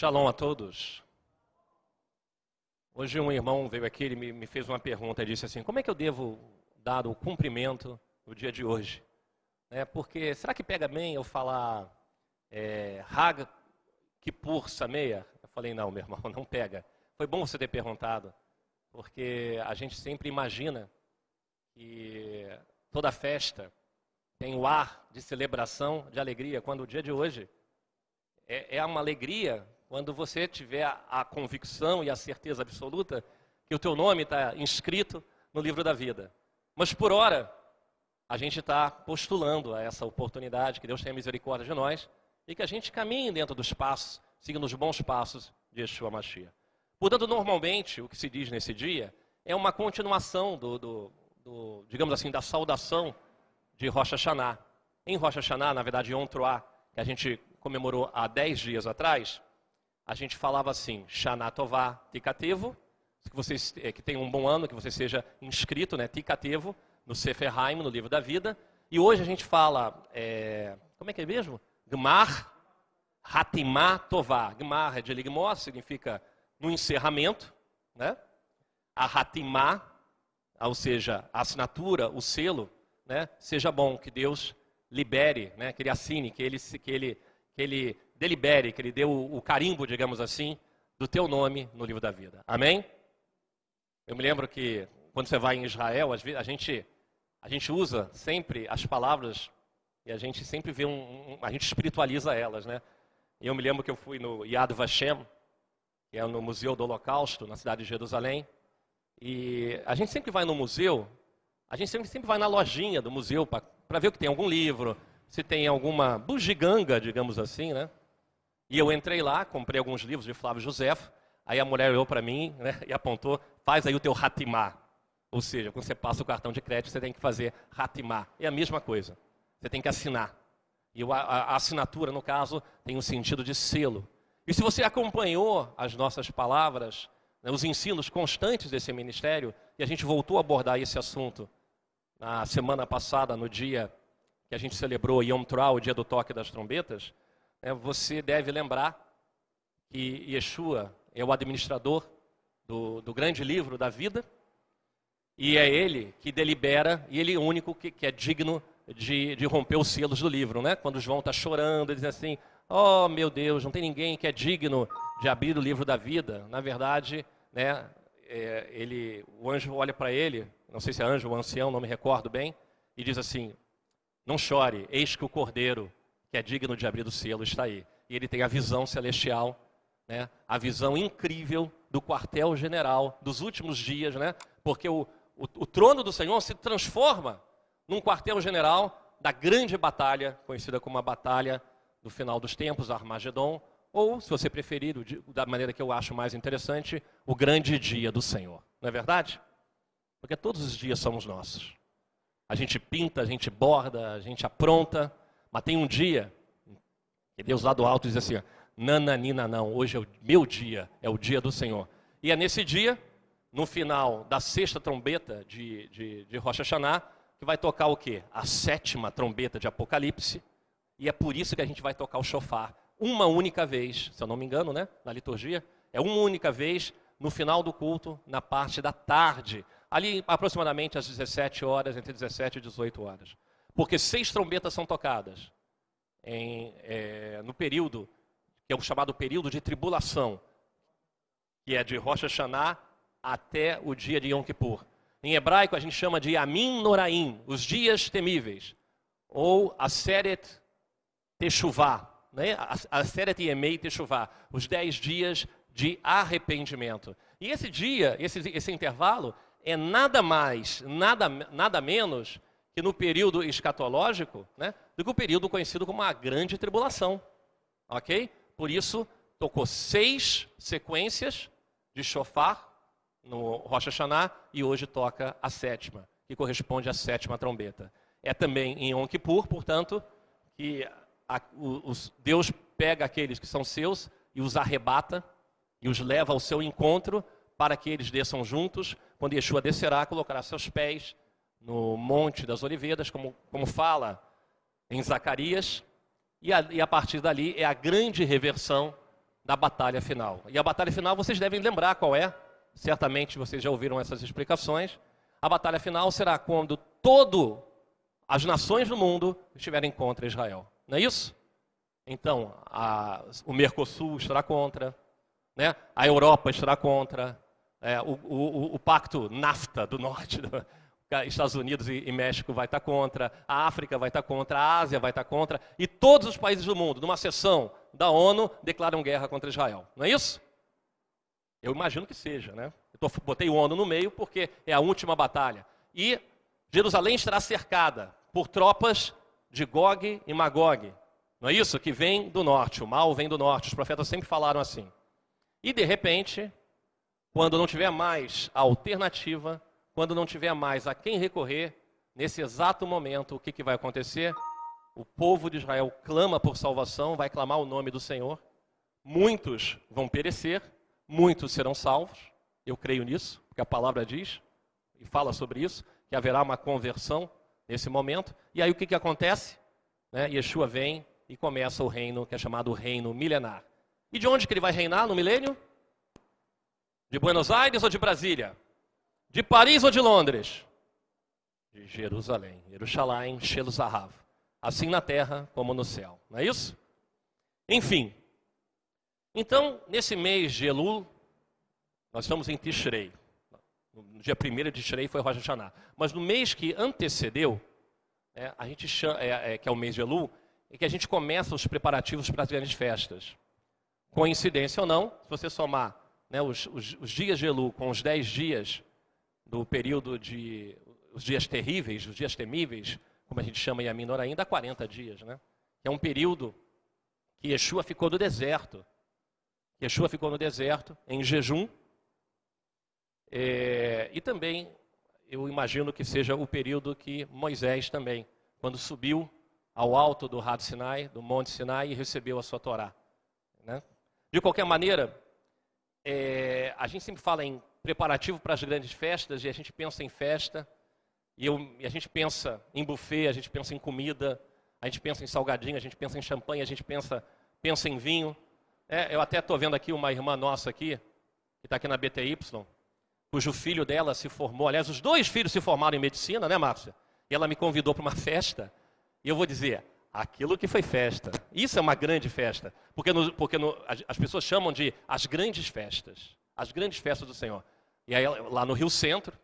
Shalom a todos. Hoje um irmão veio aqui, ele me, fez uma pergunta, ele disse assim, como é que eu devo dar o cumprimento no dia de hoje? É, porque, será que pega bem eu falar é, Hag Kippur Sameia? Eu falei, não, meu irmão, não pega. Foi bom você ter perguntado, porque a gente sempre imagina que toda festa tem o ar de celebração, de alegria, quando o dia de hoje é, é uma alegria quando você tiver a convicção e a certeza absoluta que o teu nome está inscrito no livro da vida. Mas por hora, a gente está postulando a essa oportunidade, que Deus tenha misericórdia de nós e que a gente caminhe dentro dos passos, seguindo os bons passos de Yeshua Mashiach. Portanto, normalmente, o que se diz nesse dia é uma continuação do, do, do digamos assim, da saudação de Rocha Hashanah. Em Rocha Hashanah, na verdade, Yom Truah, que a gente comemorou há dez dias atrás, a gente falava assim, Shana Tová Tikatevo, que você eh, que tenha um bom ano, que você seja inscrito, né, Tikatevo, no Sefer Haim, no livro da vida. E hoje a gente fala, é, como é que é mesmo? Gmar Hatimá Tová. Gmar é de Ligmor, significa no encerramento, né? A Hatimá, ou seja, a assinatura, o selo, né? Seja bom, que Deus libere, né? Que ele assine, que ele, que ele, que ele delibere, que ele dê o, o carimbo, digamos assim, do teu nome no livro da vida. Amém? Eu me lembro que quando você vai em Israel, a gente, a gente usa sempre as palavras e a gente sempre vê um, um a gente espiritualiza elas, né? E eu me lembro que eu fui no Yad Vashem, que é no Museu do Holocausto, na cidade de Jerusalém, e a gente sempre vai no museu, a gente sempre, sempre vai na lojinha do museu para ver o que tem algum livro, se tem alguma bugiganga, digamos assim, né? E eu entrei lá, comprei alguns livros de Flávio José. Aí a mulher olhou para mim né, e apontou: faz aí o teu ratimá. Ou seja, quando você passa o cartão de crédito, você tem que fazer ratimá. É a mesma coisa. Você tem que assinar. E a, assinatura, no caso, tem um sentido de selo. E se você acompanhou as nossas palavras, né, os ensinos constantes desse ministério, e a gente voltou a abordar esse assunto na semana passada, no dia que a gente celebrou Yom Teruah, o dia do toque das trombetas, você deve lembrar que Yeshua é o administrador do, do grande livro da vida, e é ele que delibera, e ele é o único que, que é digno de, de, romper os selos do livro, né? Quando João está chorando, ele diz assim: Oh meu Deus, não tem ninguém que é digno de abrir o livro da vida. Na verdade, né? É, ele, o anjo olha para ele, não sei se é anjo ou ancião, não me recordo bem, e diz assim: Não chore, eis que o cordeiro que é digno de abrir o selo, está aí. E ele tem a visão celestial, né? a visão incrível do quartel-general dos últimos dias, né? porque o, o, o trono do Senhor se transforma num quartel-general da grande batalha, conhecida como a Batalha do Final dos Tempos, Armagedon, ou, se você preferir, da maneira que eu acho mais interessante, o grande dia do Senhor. Não é verdade? Porque todos os dias somos nossos. A gente pinta, a gente borda, a gente apronta, mas tem um dia que Deus lá do alto diz assim: Nananina, não, hoje é o meu dia, é o dia do Senhor. E é nesse dia, no final da sexta trombeta de, de, de Rocha Hashanah, que vai tocar o quê? A sétima trombeta de Apocalipse. E é por isso que a gente vai tocar o chofar uma única vez, se eu não me engano, né? Na liturgia. É uma única vez no final do culto, na parte da tarde. Ali aproximadamente às 17 horas, entre 17 e 18 horas. Porque seis trombetas são tocadas em, é, no período, que é o chamado período de tribulação, que é de Rosh Hashanah até o dia de Yom Kippur. Em hebraico a gente chama de Yamin Noraim, os dias temíveis, ou Aseret Teshuvah, né? Aseret Yemei Teshuvah, os dez dias de arrependimento. E esse dia, esse, esse intervalo, é nada mais, nada, nada menos que no período escatológico, né, do que o período conhecido como a grande tribulação. Ok? Por isso, tocou seis sequências de shofar no Rosh Hashanah e hoje toca a sétima, que corresponde à sétima trombeta. É também em Yom Kippur, portanto, que a, os, Deus pega aqueles que são seus e os arrebata e os leva ao seu encontro para que eles desçam juntos. Quando Yeshua descerá, colocará seus pés no Monte das Oliveiras, como, como fala em Zacarias, e a, e a partir dali é a grande reversão da batalha final. E a batalha final vocês devem lembrar qual é. Certamente vocês já ouviram essas explicações. A batalha final será quando todo as nações do mundo estiverem contra Israel. Não é isso? Então, a, o Mercosul estará contra, né? a Europa estará contra, é, o, o, o, pacto NAFTA do norte, Estados Unidos e, e, México vai estar contra, a África vai estar contra, a Ásia vai estar contra, e todos os países do mundo, numa sessão da ONU, declaram guerra contra Israel. Não é isso? Eu imagino que seja, né? Eu tô, botei o ONU no meio porque é a última batalha. E Jerusalém estará cercada por tropas de Gog e Magog. Não é isso? Que vem do norte, o mal vem do norte. Os profetas sempre falaram assim. E de repente, quando não tiver mais a alternativa, quando não tiver mais a quem recorrer, nesse exato momento, o que, que vai acontecer? O povo de Israel clama por salvação, vai clamar o nome do Senhor. Muitos vão perecer, muitos serão salvos. Eu creio nisso, porque a palavra diz e fala sobre isso, que haverá uma conversão nesse momento. E aí o que, que acontece? Né? Yeshua vem e começa o reino que é chamado reino milenar. E de onde que ele vai reinar no milênio? De Buenos Aires ou de Brasília? De Paris ou de Londres? De Jerusalém. Jerusalém, Sheluzahav. Assim na terra como no céu. Não é isso? Enfim. Então, nesse mês de Elul, nós estamos em Tishrei. No dia 1 de Tishrei foi Rosh Hashanah. Mas no mês que antecedeu, é, a gente chama, é, é, que é o mês de Elul, é que a gente começa os preparativos para as grandes festas. Coincidência ou não, se você somar né, os, os, os, dias de Elul com os 10 dias do período de. os dias terríveis, os dias temíveis, como a gente chama em Aminor ainda, 40 dias. Né? É um período que Yeshua ficou no deserto. Yeshua ficou no deserto, em jejum, é, e também, eu imagino que seja o período que Moisés também, quando subiu ao alto do Rado Sinai, do Monte Sinai, e recebeu a sua Torá. Né? De qualquer maneira, é, a gente sempre fala em preparativo para as grandes festas, e a gente pensa em festa, e, eu, e a gente pensa em buffet, a gente pensa em comida, a gente pensa em salgadinho, a gente pensa em champanhe, a gente pensa, pensa em vinho. É, eu até estou vendo aqui uma irmã nossa aqui, que está aqui na BTY, cujo filho dela se formou. Aliás, os dois filhos se formaram em medicina, né, Márcia? E ela me convidou para uma festa. E eu vou dizer, aquilo que foi festa. Isso é uma grande festa. Porque, no, porque no, as, as, pessoas chamam de as grandes festas. As grandes festas do Senhor. E aí, lá no Rio Centro,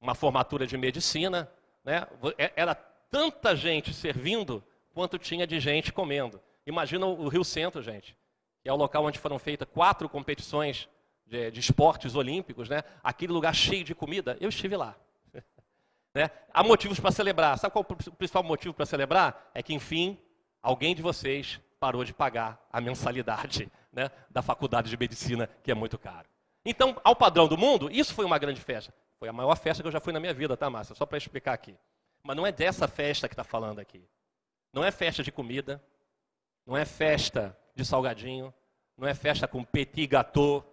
uma formatura de medicina, né? É, era tanta gente servindo quanto tinha de gente comendo. Imagina o Rio Centro, gente. Que é o local onde foram feitas quatro competições de, de esportes olímpicos, né? aquele lugar cheio de comida, eu estive lá. né? Há motivos para celebrar. Sabe qual o principal motivo para celebrar? É que, enfim, alguém de vocês parou de pagar a mensalidade né, da faculdade de medicina, que é muito caro. Então, ao padrão do mundo, isso foi uma grande festa. Foi a maior festa que eu já fui na minha vida, tá, Márcia? Só para explicar aqui. Mas não é dessa festa que está falando aqui. Não é festa de comida, não é festa de salgadinho, não é festa com petit gâteau,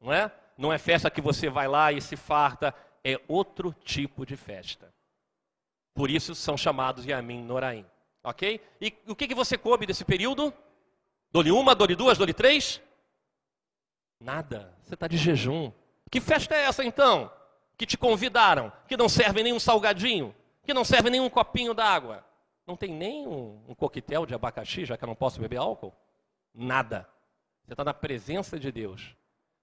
não é? Não é festa que você vai lá e se farta, é outro tipo de festa. Por isso são chamados Yamin Noraim. Ok? E o que, que você come desse período? Dole uma, dole duas, dole três? Nada. Você está de jejum. Que festa é essa então? Que te convidaram, que não serve nenhum salgadinho, que não serve nenhum copinho d'água. Não tem nem um, um coquetel de abacaxi, já que eu não posso beber álcool? Nada. Você está na presença de Deus.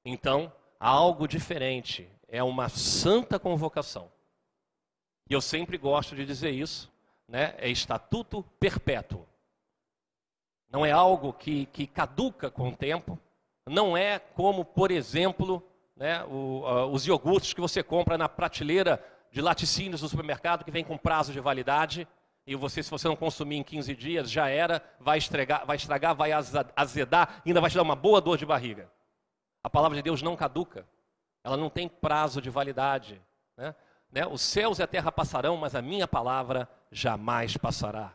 Então, algo diferente, é uma santa convocação. E eu sempre gosto de dizer isso, né? é estatuto perpétuo. Não é algo que, que caduca com o tempo, não é como, por exemplo, né, o, uh, os iogurtes que você compra na prateleira de laticínios do supermercado, que vem com prazo de validade, e você, se você não consumir em 15 dias, já era, vai estragar, vai, estragar, vai azedar, ainda vai te dar uma boa dor de barriga. A palavra de Deus não caduca, ela não tem prazo de validade. Né? Né? Os céus e a terra passarão, mas a minha palavra jamais passará.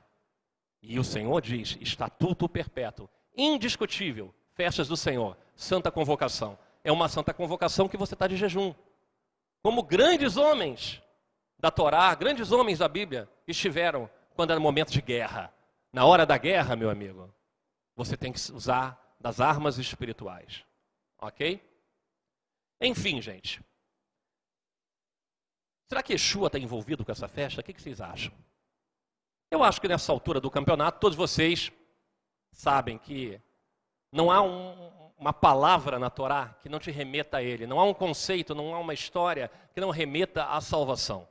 E o Senhor diz: estatuto perpétuo, indiscutível, festas do Senhor, santa convocação. É uma santa convocação que você está de jejum. Como grandes homens da Torá, grandes homens da Bíblia estiveram quando era momento de guerra. Na hora da guerra, meu amigo, você tem que usar das armas espirituais. Ok? Enfim, gente. Será que Yeshua está envolvido com essa festa? O que, vocês acham? Eu acho que nessa altura do campeonato, todos vocês sabem que não há um, uma palavra na Torá que não te remeta a ele, não há um conceito, não há uma história que não remeta à salvação.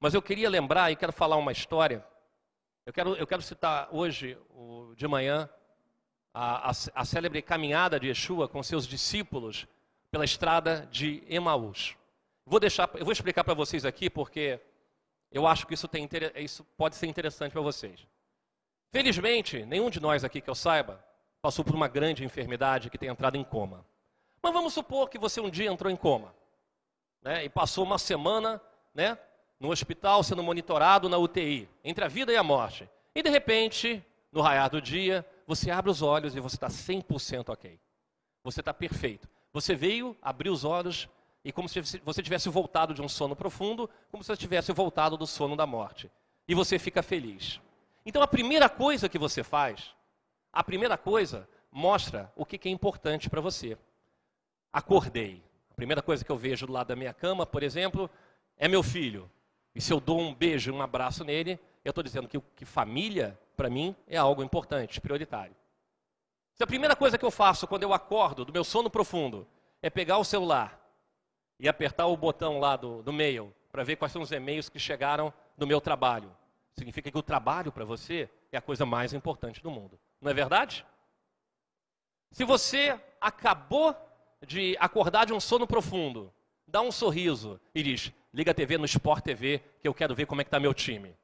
Mas eu queria lembrar e quero falar uma história. Eu quero, eu quero citar hoje, de manhã, a, a, a célebre caminhada de Yeshua com seus discípulos pela estrada de Emaús. Vou deixar, eu vou explicar para vocês aqui porque eu acho que isso, tem, isso pode ser interessante para vocês. Felizmente, nenhum de nós aqui que eu saiba passou por uma grande enfermidade que tem entrado em coma. Mas vamos supor que você um dia entrou em coma né, e passou uma semana né, no hospital sendo monitorado na UTI, entre a vida e a morte. E de repente, no raiar do dia, você abre os olhos e você está 100% ok. Você está perfeito. Você veio, abriu os olhos e como se você tivesse voltado de um sono profundo, como se você tivesse voltado do sono da morte. E você fica feliz. Então a primeira coisa que você faz, a primeira coisa mostra o que é importante para você. Acordei. A primeira coisa que eu vejo do lado da minha cama, por exemplo, é meu filho. E se eu dou um beijo, um abraço nele, eu estou dizendo que, que família, para mim, é algo importante, prioritário. Se a primeira coisa que eu faço quando eu acordo do meu sono profundo é pegar o celular e apertar o botão lá do, do mail para ver quais são os e-mails que chegaram do meu trabalho. Significa que o trabalho para você é a coisa mais importante do mundo. Não é verdade? Se você acabou de acordar de um sono profundo, dá um sorriso e diz: liga a TV no Sport TV que eu quero ver como é que está meu time.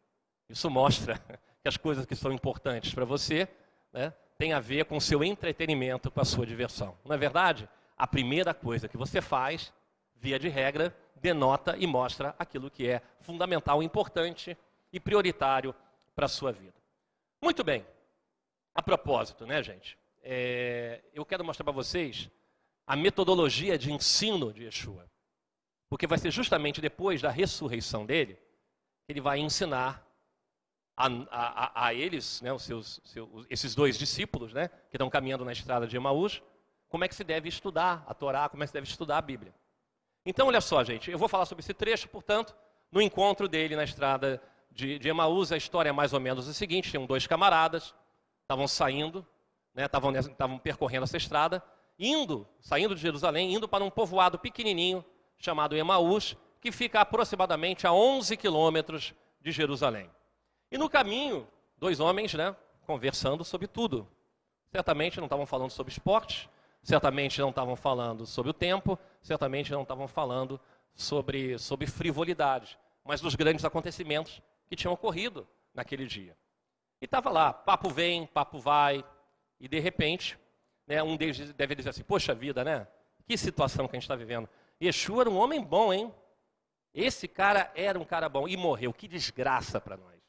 Isso mostra que as coisas que são importantes para você né, têm a ver com o seu entretenimento, com a sua diversão. Não é verdade? A primeira coisa que você faz via de regra, denota e mostra aquilo que é fundamental, importante e prioritário para a sua vida. Muito bem. A propósito, né, gente? É, eu quero mostrar para vocês a metodologia de ensino de Yeshua. Porque vai ser justamente depois da ressurreição dele que ele vai ensinar a, a, a eles, né, os seus, seus, esses dois discípulos, né, que estão caminhando na estrada de Emaús, como é que se deve estudar a Torá, como é que se deve estudar a Bíblia. Então, olha só, gente, eu vou falar sobre esse trecho, portanto, no encontro dele na estrada de, de Emaús, a história é mais ou menos a seguinte: tinham dois camaradas, estavam saindo, estavam né, percorrendo essa estrada, indo, saindo de Jerusalém, indo para um povoado pequenininho chamado Emaús, que fica aproximadamente a 11 quilômetros de Jerusalém. E no caminho, dois homens, né, conversando sobre tudo. Certamente não estavam falando sobre esporte, certamente não estavam falando sobre o tempo, certamente não estavam falando sobre, sobre frivolidade, mas dos grandes acontecimentos que tinham ocorrido naquele dia. E estava lá, papo vem, papo vai, e de repente, né, um deles deve dizer assim: Poxa vida, né? Que situação que a gente está vivendo. Yeshua era um homem bom, hein? Esse cara era um cara bom e morreu. Que desgraça para nós.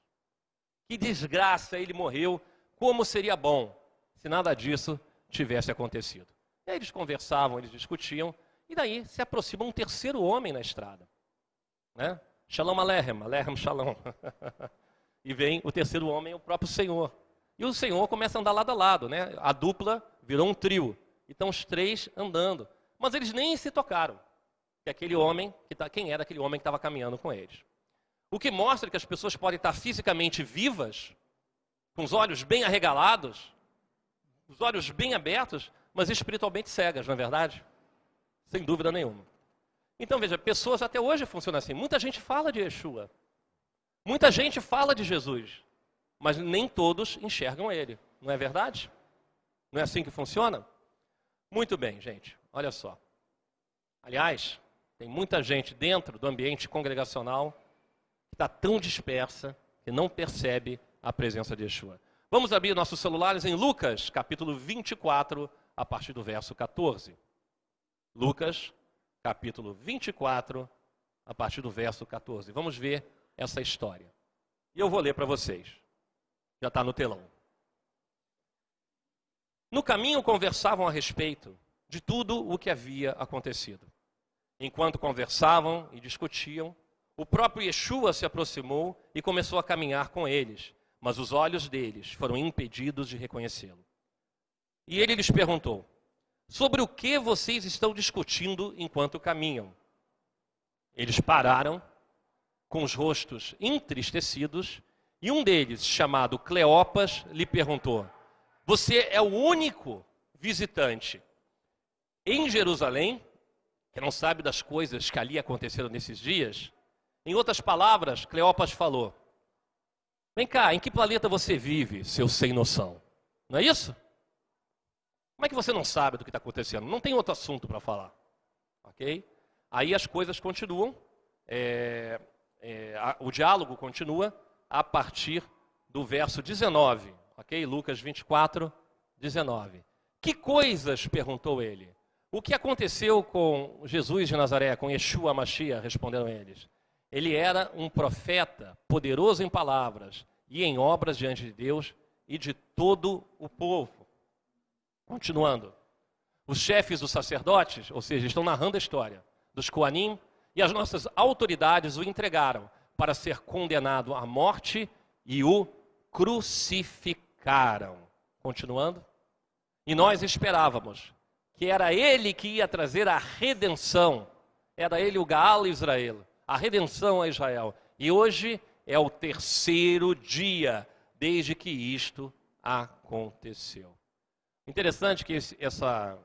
Que desgraça ele morreu. Como seria bom se nada disso tivesse acontecido. E aí eles conversavam, eles discutiam, e daí se aproxima um terceiro homem na estrada. Né? Shalom Alehem, Alehem Shalom. e vem o terceiro homem, o próprio Senhor. E o Senhor começa a andar lado a lado, né? A dupla virou um trio. E estão os três andando. Mas eles nem se tocaram. Que aquele homem, que tá, quem era aquele homem que estava caminhando com eles. O que mostra que as pessoas podem estar fisicamente vivas, com os olhos bem arregalados, os olhos bem abertos, mas espiritualmente cegas, não é verdade? Sem dúvida nenhuma. Então veja, pessoas até hoje funcionam assim. Muita gente fala de Yeshua. Muita gente fala de Jesus. Mas nem todos enxergam ele. Não é verdade? Não é assim que funciona? Muito bem, gente. Olha só. Aliás, tem muita gente dentro do ambiente congregacional que está tão dispersa que não percebe a presença de Yeshua. Vamos abrir nossos celulares em Lucas, capítulo 24, a partir do verso 14. Lucas, capítulo 24, a partir do verso 14. Vamos ver essa história. E eu vou ler para vocês. Já está no telão. No caminho conversavam a respeito de tudo o que havia acontecido. Enquanto conversavam e discutiam, o próprio Yeshua se aproximou e começou a caminhar com eles, mas os olhos deles foram impedidos de reconhecê-lo. E ele lhes perguntou: Sobre o que vocês estão discutindo enquanto caminham? Eles pararam, com os rostos entristecidos, e um deles, chamado Cleopas, lhe perguntou: Você é o único visitante em Jerusalém que não sabe das coisas que ali aconteceram nesses dias? Em outras palavras, Cleopas falou: Vem cá, em que planeta você vive, seu sem noção? Não é isso? Como é que você não sabe do que está acontecendo? Não tem outro assunto para falar. Ok? Aí as coisas continuam, é, é, a, o diálogo continua a partir do verso 19. Ok? Lucas 24, 19. Que coisas? perguntou ele. O que aconteceu com Jesus de Nazaré, com Yeshua Mashiach? Responderam eles. Ele era um profeta, poderoso em palavras e em obras diante de Deus e de todo o povo. Continuando. Os chefes dos sacerdotes, ou seja, estão narrando a história dos Coanim, e as nossas autoridades o entregaram para ser condenado à morte e o crucificaram. Continuando. E nós esperávamos que era ele que ia trazer a redenção, era ele o Gaal Israel, a redenção a Israel. E hoje é o terceiro dia desde que isto aconteceu. Interessante que esse, essa,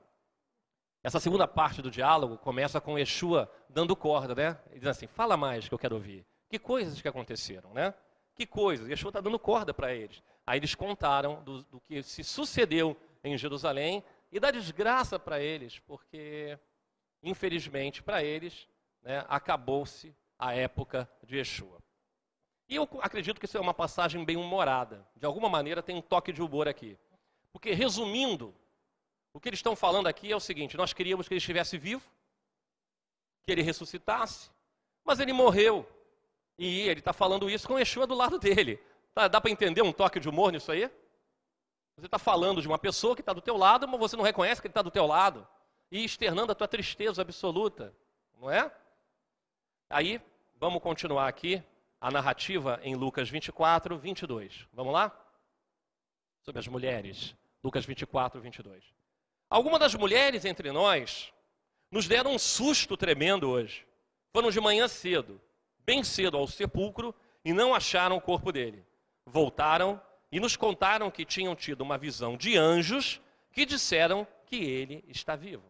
essa segunda parte do diálogo começa com Yeshua dando corda, né? Ele diz assim: fala mais que eu quero ouvir. Que coisas que aconteceram, né? Que coisas? Yeshua está dando corda para eles. Aí eles contaram do, do que se sucedeu em Jerusalém e da desgraça para eles, porque, infelizmente, para eles, né, acabou-se a época de Yeshua. E eu acredito que isso é uma passagem bem humorada. De alguma maneira tem um toque de humor aqui. Porque, resumindo, o que eles estão falando aqui é o seguinte: nós queríamos que ele estivesse vivo, que ele ressuscitasse, mas ele morreu. E ele está falando isso com Yeshua do lado dele. Tá, dá para entender um toque de humor nisso aí? Você está falando de uma pessoa que está do teu lado, mas você não reconhece que ele está do teu lado. E externando a tua tristeza absoluta. Não é? Aí, vamos continuar aqui a narrativa em Lucas 24, 22. Vamos lá? Sobre as mulheres. Lucas 24, 22. Algumas das mulheres entre nós nos deram um susto tremendo hoje. Foram de manhã cedo, bem cedo ao sepulcro e não acharam o corpo dele. Voltaram e nos contaram que tinham tido uma visão de anjos que disseram que ele está vivo.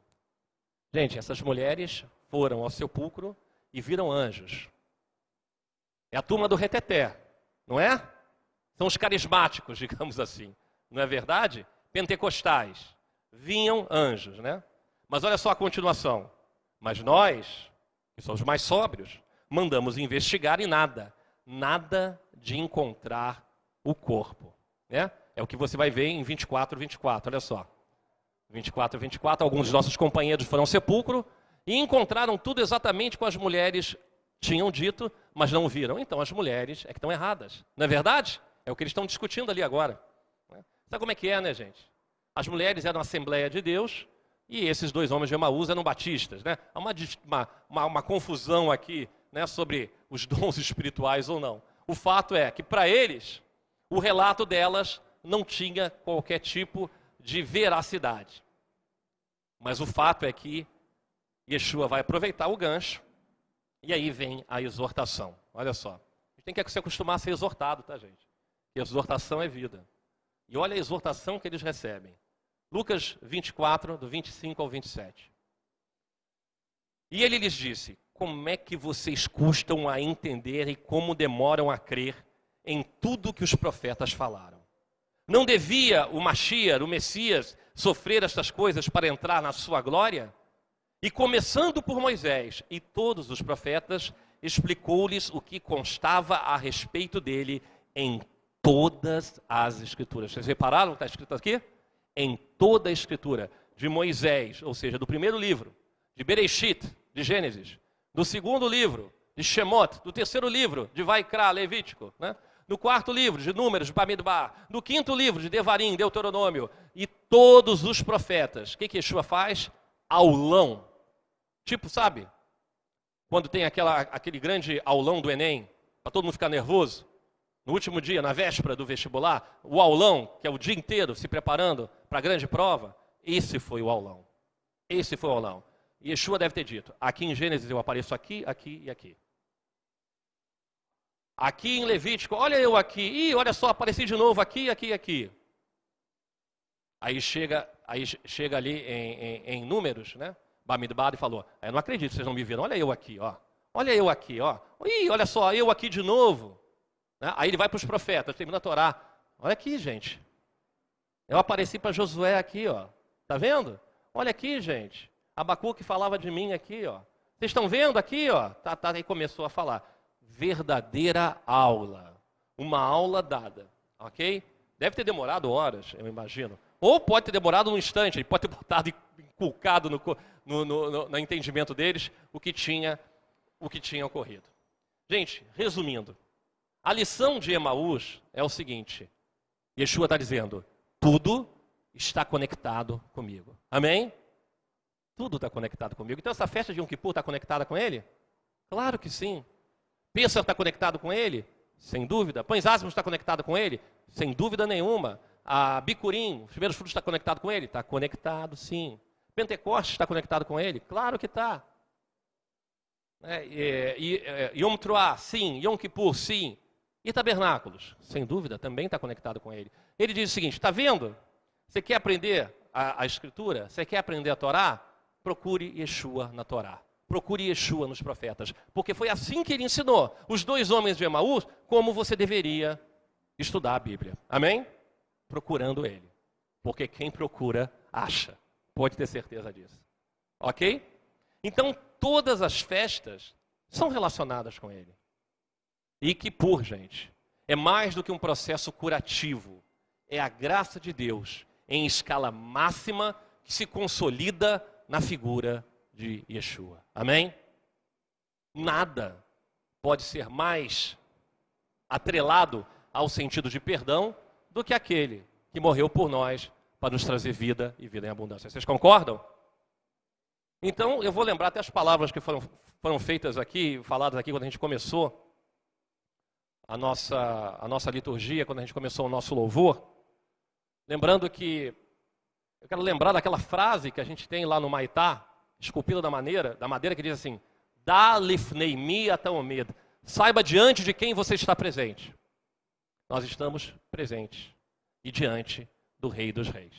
Gente, essas mulheres foram ao sepulcro e viram anjos. É a turma do reteté, não é? São os carismáticos, digamos assim. Não é verdade? Pentecostais. Vinham anjos, né? Mas olha só a continuação. Mas nós, que somos mais sóbrios, mandamos investigar e nada. Nada de encontrar o corpo. Né? É o que você vai ver em 24, 24, olha só. 24, 24, alguns dos nossos companheiros foram ao sepulcro e encontraram tudo exatamente como as mulheres tinham dito, mas não viram. Então as mulheres é que estão erradas. Não é verdade? É o que eles estão discutindo ali agora. Né? Sabe como é que é, né, gente? As mulheres eram a Assembleia de Deus e esses dois homens de Emaús eram batistas. Né? Há uma, uma, uma, confusão aqui né, sobre os dons espirituais ou não. O fato é que para eles, o relato delas não tinha qualquer tipo de veracidade. Mas o fato é que Yeshua vai aproveitar o gancho e aí vem a exortação. Olha só. A gente tem que se acostumar a ser exortado, tá, gente? Exortação é vida. E olha a exortação que eles recebem. Lucas 24, do 25 ao 27. E ele lhes disse: Como é que vocês custam a entender e como demoram a crer em tudo que os profetas falaram. Não devia o Mashiach, o Messias, sofrer estas coisas para entrar na sua glória? E começando por Moisés e todos os profetas, explicou-lhes o que constava a respeito dele em todas as escrituras. Vocês repararam o que está escrito aqui? Em toda a escritura. De Moisés, ou seja, do primeiro livro, de Bereshit, de Gênesis, do segundo livro, de Shemot, do terceiro livro, de Vaikra, Levítico, né? no quarto livro de Números, de Bamidbar, no quinto livro de Devarim, Deuteronômio, e todos os profetas. O que, que Yeshua faz? Aulão. Tipo, sabe? Quando tem aquela, aquele grande aulão do Enem, para todo mundo ficar nervoso. No último dia, na véspera do vestibular, o aulão, que é o dia inteiro se preparando para a grande prova, esse foi o aulão. Esse foi o aulão. E Yeshua deve ter dito: aqui em Gênesis eu apareço aqui, aqui e aqui. Aqui em Levítico, olha eu aqui, e olha só, apareci de novo aqui, aqui e aqui. Aí chega, aí chega ali em, em, em números, né? Bamidbad e falou: Eu não acredito, vocês não me viram, olha eu aqui, ó. Olha eu aqui, ó. Ih, olha só, eu aqui de novo. Né? Aí ele vai para os profetas, termina a Torá. Olha aqui, gente. Eu apareci para Josué aqui, ó. Tá vendo? Olha aqui, gente. Abacuque falava de mim aqui, ó. Vocês estão vendo aqui, ó? Tá, tá, aí começou a falar. Verdadeira aula. Uma aula dada, ok? Deve ter demorado horas, eu imagino. Ou pode ter demorado um instante, ele pode ter botado inculcado no, no, no, no entendimento deles o que tinha o que tinha ocorrido. Gente, resumindo, a lição de Emaús é o seguinte: Yeshua está dizendo, tudo está conectado comigo. Amém? Tudo está conectado comigo. Então essa festa de Yom Kippur está conectada com ele? Claro que sim. Pêssaro está conectado com ele? Sem dúvida. Pães ázimos está conectado com ele? Sem dúvida nenhuma. A Bicurim, os primeiros frutos, está conectado com ele? Está conectado, sim. Pentecostes está conectado com ele? Claro que está. É, e, é, Yom Truah, sim. Yom Kippur, sim. E tabernáculos? Sem dúvida, também está conectado com ele. Ele diz o seguinte: está vendo? Você quer aprender a, a, Escritura? Você quer aprender a Torá? Procure Yeshua na Torá. Procure Yeshua nos profetas. Porque foi assim que ele ensinou os dois homens de Emaús como você deveria estudar a Bíblia. Amém? Procurando ele. Porque quem procura, acha. Pode ter certeza disso. Ok? Então, todas as festas são relacionadas com ele. E que por, gente, é mais do que um processo curativo. É a graça de Deus em escala máxima que se consolida na figura de Yeshua. Amém? Nada pode ser mais atrelado ao sentido de perdão do que aquele que morreu por nós para nos trazer vida e vida em abundância. Vocês concordam? Então, eu vou lembrar até as palavras que foram, foram feitas aqui, faladas aqui quando a gente começou a nossa, a nossa liturgia, quando a gente começou o nosso louvor. Lembrando que, eu quero lembrar daquela frase que a gente tem lá no Maitá, esculpida da maneira, da madeira, que diz assim: Da lifneimi ataomed. Saiba diante de quem você está presente. Nós estamos presentes e diante do Rei dos Reis.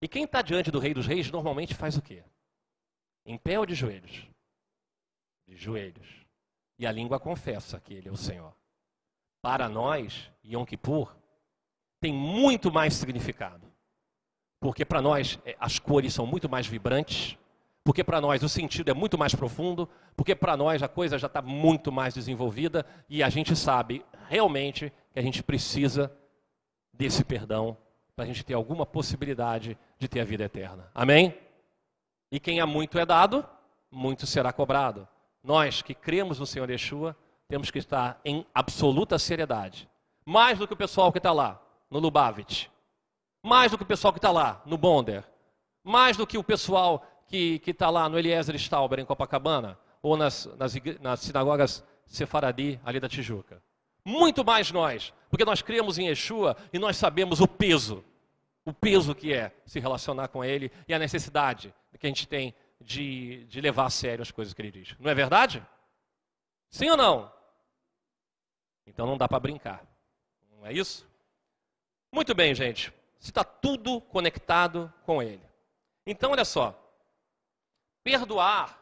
E quem está diante do Rei dos Reis normalmente faz o quê? Em pé ou de joelhos? De joelhos. E a língua confessa que Ele é o Senhor. Para nós, Yom Kippur tem muito mais significado. Porque para nós é, as cores são muito mais vibrantes, porque para nós o sentido é muito mais profundo, porque para nós a coisa já está muito mais desenvolvida e a gente sabe realmente que a gente precisa desse perdão para a gente ter alguma possibilidade de ter a vida eterna. Amém? E quem há muito é dado, muito será cobrado. Nós que cremos no Senhor Yeshua, temos que estar em absoluta seriedade. Mais do que o pessoal que está lá no Lubavitch. Mais do que o pessoal que está lá no Bonder. Mais do que o pessoal que está lá no Eliezer Stauber, em Copacabana. Ou nas, nas, nas sinagogas Sefaradi, ali da Tijuca. Muito mais nós. Porque nós cremos em Yeshua e nós sabemos o peso. O peso que é se relacionar com Ele e a necessidade que a gente tem de, de levar a sério as coisas que Ele diz. Não é verdade? Sim ou não? Então não dá para brincar. Não é isso? Muito bem, gente. Está tudo conectado com Ele. Então, olha só. Perdoar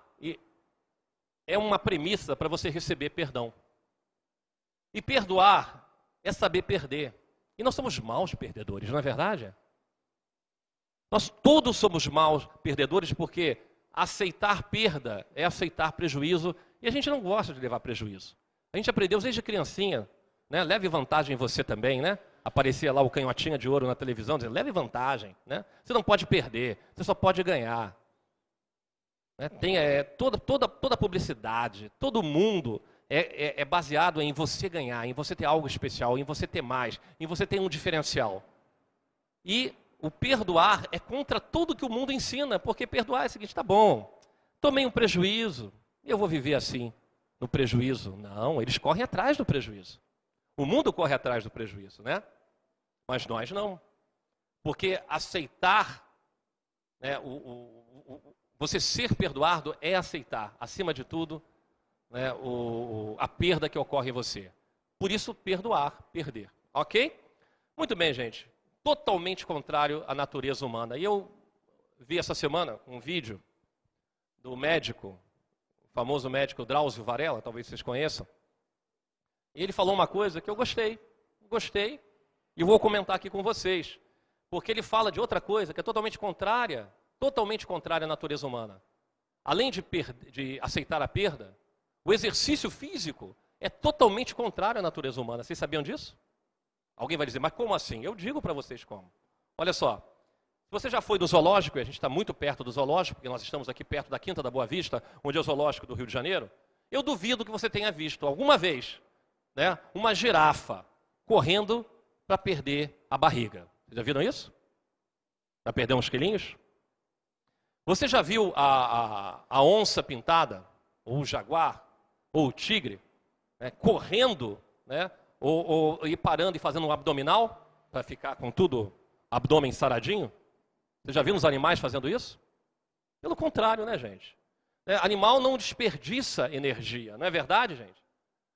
é uma premissa para você receber perdão. E perdoar é saber perder. E nós somos maus perdedores, não é verdade? Nós todos somos maus perdedores porque aceitar perda é aceitar prejuízo e a gente não gosta de levar prejuízo. A gente aprendeu desde criancinha, né? Leve vantagem em você também, né? Aparecia lá o canhotinha de ouro na televisão, dizendo, leve vantagem, né? Você não pode perder, você só pode ganhar. Né? Tem é, toda, toda, toda publicidade, todo mundo é, é, é baseado em você ganhar, em você ter algo especial, em você ter mais, em você ter um diferencial. E o perdoar é contra tudo que o mundo ensina, porque perdoar é o seguinte, tá bom, tomei um prejuízo, eu vou viver assim no prejuízo. Não, eles correm atrás do prejuízo. O mundo corre atrás do prejuízo, né? Mas nós não. Porque aceitar, né, o, o, o, você ser perdoado é aceitar, acima de tudo, né, a perda que ocorre em você. Por isso, perdoar, perder. Ok? Muito bem, gente. Totalmente contrário à natureza humana. E eu vi essa semana um vídeo do médico, o famoso médico Drauzio Varela, talvez vocês conheçam. Ele falou uma coisa que eu gostei. Gostei. E vou comentar aqui com vocês. Porque ele fala de outra coisa que é totalmente contrária, totalmente contrária à natureza humana. Além de, de aceitar a perda, o exercício físico é totalmente contrário à natureza humana. Vocês sabiam disso? Alguém vai dizer, mas como assim? Eu digo para vocês como. Olha só, se você já foi do zoológico, e a gente está muito perto do zoológico, porque nós estamos aqui perto da Quinta da Boa Vista, onde é o zoológico do Rio de Janeiro, eu duvido que você tenha visto alguma vez né, uma girafa correndo para perder a barriga. Vocês já viram isso? Para perder uns quilinhos? Você já viu a, a, a onça pintada, ou o jaguar, ou o tigre, né, correndo, né, ou, ou parando e fazendo um abdominal, para ficar com tudo, abdômen saradinho? Você já viu os animais fazendo isso? Pelo contrário, né, gente? É, animal não desperdiça energia, não é verdade, gente?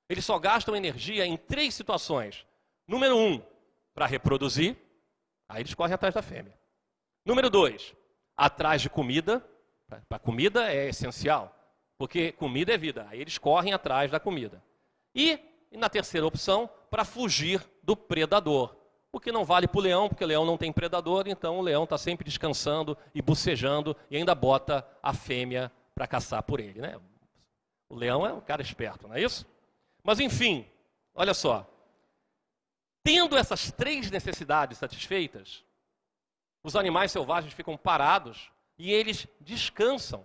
Eles só gastam energia em três situações. Número um, para reproduzir. Aí eles correm atrás da fêmea. Número dois, atrás de comida. Para comida é essencial, porque comida é vida. Aí eles correm atrás da comida. E, e na terceira opção, para fugir do predador. O que não vale para o leão, porque o leão não tem predador, então o leão está sempre descansando e bucejando e ainda bota a fêmea para caçar por ele. Né? O leão é um cara esperto, não é isso? Mas enfim, olha só. Tendo essas três necessidades satisfeitas, os animais selvagens ficam parados e eles descansam,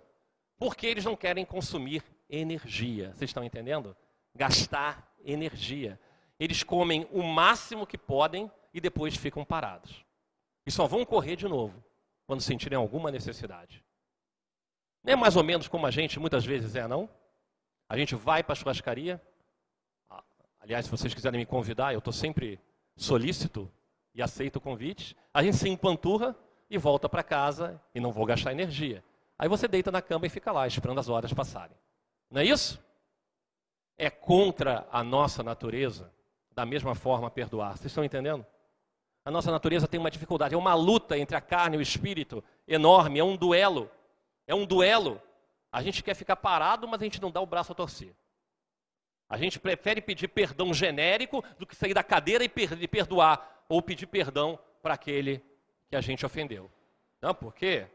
porque eles não querem consumir energia. Vocês estão entendendo? Gastar energia. Eles comem o máximo que podem e depois ficam parados. E só vão correr de novo quando sentirem alguma necessidade. Não é mais ou menos como a gente muitas vezes é, não? A gente vai para a churrascaria. Aliás, se vocês quiserem me convidar, eu estou sempre solícito e aceito o convite. A gente se empanturra e volta para casa e não vou gastar energia. Aí você deita na cama e fica lá esperando as horas passarem. Não é isso? É contra a nossa natureza, da mesma forma, perdoar. Vocês estão entendendo? A nossa natureza tem uma dificuldade, é uma luta entre a carne e o espírito enorme, é um duelo. É um duelo. A gente quer ficar parado, mas a gente não dá o braço a torcer. A gente prefere pedir perdão genérico do que sair da cadeira e perdoar, ou pedir perdão para aquele que a gente ofendeu. Não, porque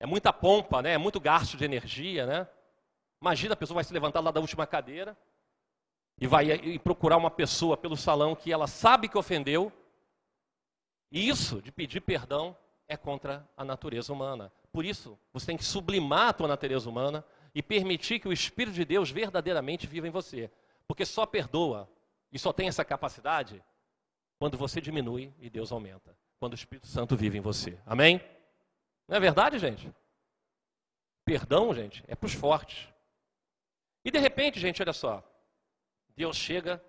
é muita pompa, né? é muito gasto de energia. Né? Imagina a pessoa vai se levantar lá da última cadeira e vai e procurar uma pessoa pelo salão que ela sabe que ofendeu e isso de pedir perdão é contra a natureza humana. Por isso, você tem que sublimar a tua natureza humana e permitir que o Espírito de Deus verdadeiramente viva em você. Porque só perdoa e só tem essa capacidade quando você diminui e Deus aumenta. Quando o Espírito Santo vive em você. Amém? Não é verdade, gente? Perdão, gente, é para os fortes. E de repente, gente, olha só. Deus chega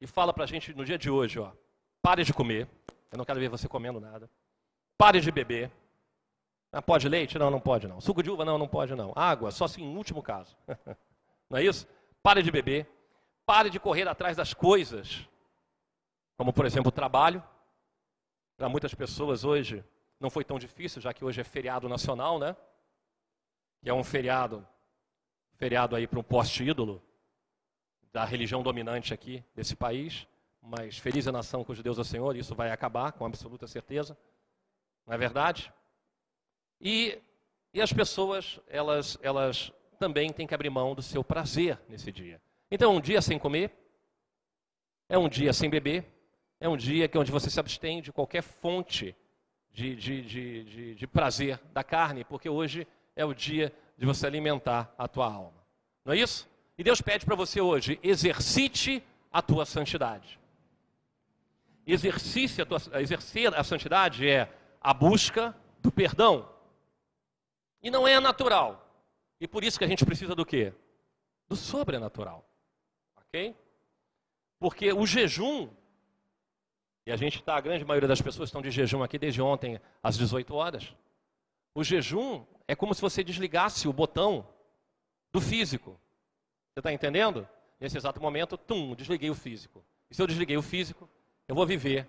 e fala para a gente no dia de hoje, ó. Pare de comer. Eu não quero ver você comendo nada. Pare de beber. Ah, pode leite? Não, não pode não. Suco de uva? Não, não pode não. Água? Só assim, em último caso. não é isso? Pare de beber. Pare de correr atrás das coisas. Como, por exemplo, o trabalho. Para muitas pessoas hoje não foi tão difícil, já que hoje é feriado nacional, né? Que é um feriado, feriado aí para um poste ídolo da religião dominante aqui desse país mas feliz é a nação cujo Deus é o Senhor, isso vai acabar com absoluta certeza. Não é verdade? E, e as pessoas, elas, elas também têm que abrir mão do seu prazer nesse dia. Então, um dia sem comer, é um dia sem beber, é um dia que onde você se abstém de qualquer fonte de, de, de, de, de prazer da carne, porque hoje é o dia de você alimentar a tua alma. Não é isso? E Deus pede para você hoje, exercite a tua santidade exercício, exercer a santidade é a busca do perdão. E não é natural. E por isso que a gente precisa do quê? Do sobrenatural. Ok? Porque o jejum, e a gente está, a grande maioria das pessoas estão de jejum aqui desde ontem às 18 horas. O jejum é como se você desligasse o botão do físico. Você está entendendo? Nesse exato momento, tum, desliguei o físico. E se eu desliguei o físico, eu vou viver.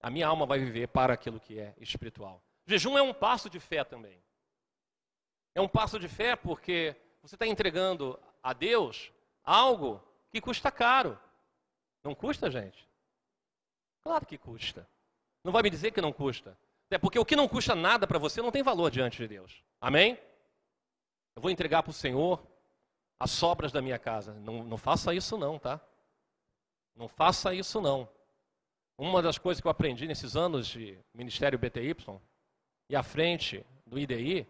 A minha alma vai viver para aquilo que é espiritual. Jejum é um passo de fé também. É um passo de fé porque você está entregando a Deus algo que custa caro. Não custa, gente? Claro que custa. Não vai me dizer que não custa. É porque o que não custa nada para você não tem valor diante de Deus. Amém? Eu vou entregar para o Senhor as sobras da minha casa. Não, não faça isso não, tá? Não faça isso não. Uma das coisas que eu aprendi nesses anos de Ministério BTY e à frente do IDI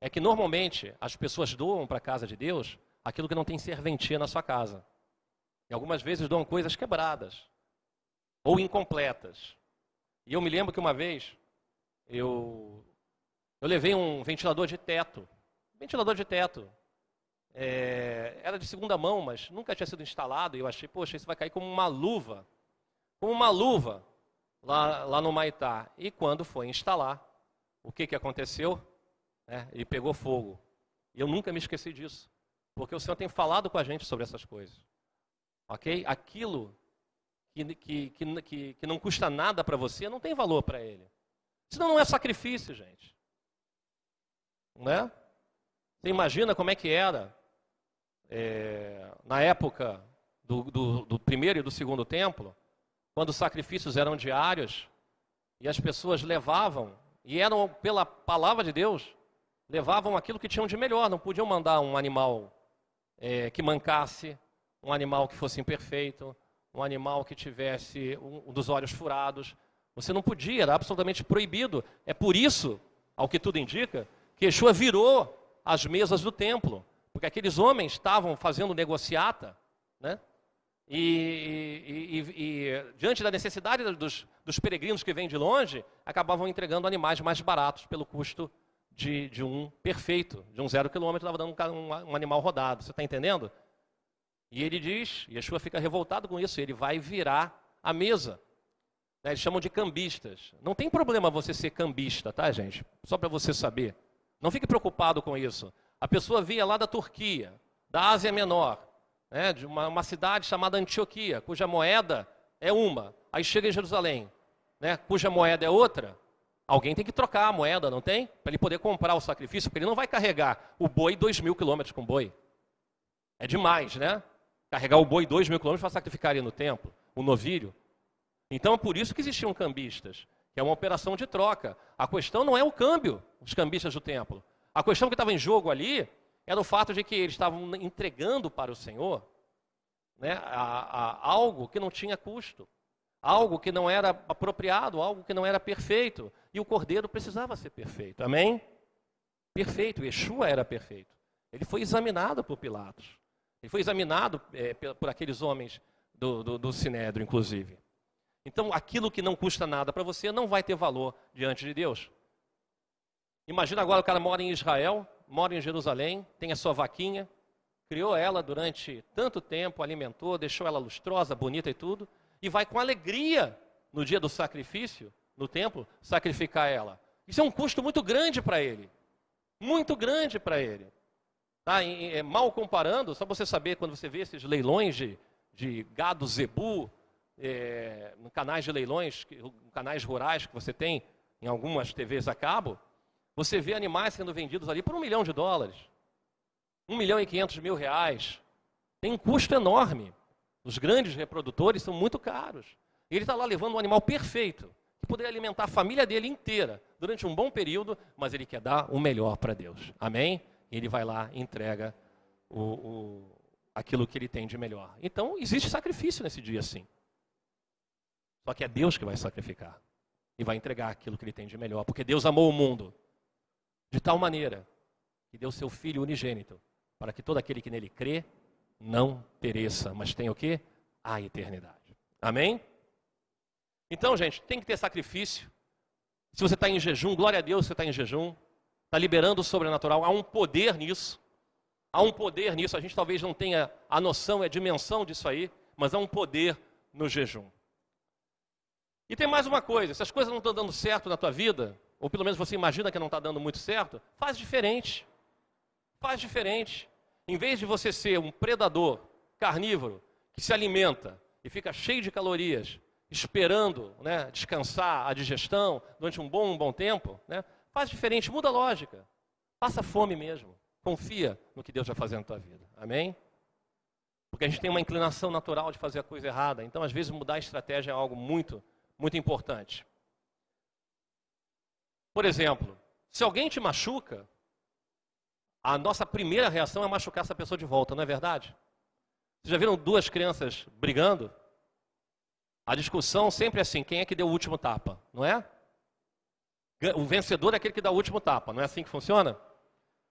é que normalmente as pessoas doam para a casa de Deus aquilo que não tem serventia na sua casa. E algumas vezes doam coisas quebradas ou incompletas. E eu me lembro que uma vez eu, eu levei um ventilador de teto. Ventilador de teto. É, era de segunda mão, mas nunca tinha sido instalado. E eu achei, poxa, isso vai cair como uma luva. Como uma luva lá, lá no Maitá. E quando foi instalar, o que, que aconteceu? É, ele pegou fogo. E eu nunca me esqueci disso. Porque o Senhor tem falado com a gente sobre essas coisas. Ok? Aquilo que, que, que, que não custa nada para você não tem valor para ele. Senão não é sacrifício, gente. Não é? Você imagina como é que era é, na época do, do, do primeiro e do segundo templo, quando os sacrifícios eram diários e as pessoas levavam, e eram pela palavra de Deus, levavam aquilo que tinham de melhor, não podiam mandar um animal é, que mancasse, um animal que fosse imperfeito, um animal que tivesse um, dos olhos furados. Você não podia, era absolutamente proibido. É por isso, ao que tudo indica, que Yeshua virou as mesas do templo. Porque aqueles homens estavam fazendo negociata, né? E, e, e, e, diante da necessidade dos, dos, peregrinos que vêm de longe, acabavam entregando animais mais baratos pelo custo de, de um perfeito, de um zero quilômetro, estava dando um, um, animal rodado. Você está entendendo? E ele diz, Yeshua fica revoltado com isso, ele vai virar a mesa. Né, eles chamam de cambistas. Não tem problema você ser cambista, tá, gente? Só para você saber. Não fique preocupado com isso. A pessoa via lá da Turquia, da Ásia Menor, né, de uma, uma cidade chamada Antioquia, cuja moeda é uma. Aí chega em Jerusalém, né, cuja moeda é outra. Alguém tem que trocar a moeda, não tem? Para ele poder comprar o sacrifício, porque ele não vai carregar o boi dois mil quilômetros com boi. É demais, né? Carregar o boi dois mil quilômetros para sacrificar ali no templo, o novilho. Então é por isso que existiam cambistas, que é uma operação de troca. A questão não é o câmbio, os cambistas do templo. A questão que estava em jogo ali era o fato de que eles estavam entregando para o Senhor né, a, a, algo que não tinha custo, algo que não era apropriado, algo que não era perfeito. E o cordeiro precisava ser perfeito. Amém? Perfeito. Yeshua era perfeito. Ele foi examinado por Pilatos. Ele foi examinado é, por aqueles homens do, do, do Sinédrio, inclusive. Então, aquilo que não custa nada para você não vai ter valor diante de Deus. Imagina agora o cara mora em Israel, mora em Jerusalém, tem a sua vaquinha, criou ela durante tanto tempo, alimentou, deixou ela lustrosa, bonita e tudo, e vai com alegria no dia do sacrifício, no templo, sacrificar ela. Isso é um custo muito grande para ele. Muito grande para ele. Tá? E, é, mal comparando, só você saber quando você vê esses leilões de, de gado zebu, é, canais de leilões, canais rurais que você tem em algumas TVs a cabo, você vê animais sendo vendidos ali por um milhão de dólares, um milhão e quinhentos mil reais. Tem um custo enorme. Os grandes reprodutores são muito caros. Ele está lá levando um animal perfeito, que poderia alimentar a família dele inteira durante um bom período, mas ele quer dar o melhor para Deus. Amém? ele vai lá e entrega o, o, aquilo que ele tem de melhor. Então, existe sacrifício nesse dia, sim. Só que é Deus que vai sacrificar e vai entregar aquilo que ele tem de melhor, porque Deus amou o mundo de tal maneira que deu seu Filho unigênito, para que todo aquele que nele crê não pereça, mas tenha o quê? A eternidade. Amém? Então, gente, tem que ter sacrifício. Se você está em jejum, glória a Deus, você está em jejum está liberando o sobrenatural. Há um poder nisso. Há um poder nisso. A gente talvez não tenha a noção, a dimensão disso aí. mas há um poder no jejum. E tem mais uma coisa: se as coisas não estão dando certo na tua vida, ou pelo menos você imagina que não está dando muito certo, faz diferente. Faz diferente. Em vez de você ser um predador carnívoro que se alimenta e fica cheio de calorias, esperando né, descansar a digestão durante um bom, um bom tempo, né, faz diferente, muda a lógica. Passa fome mesmo. Confia no que Deus vai fazer na tua vida. Amém? Porque a gente tem uma inclinação natural de fazer a coisa errada. Então, às vezes, mudar a estratégia é algo muito, muito importante. Por exemplo, se alguém te machuca, a nossa primeira reação é machucar essa pessoa de volta, não é verdade? Vocês já viram duas crianças brigando? A discussão sempre é assim: quem é que deu o último tapa, não é? O vencedor é aquele que dá o último tapa, não é assim que funciona?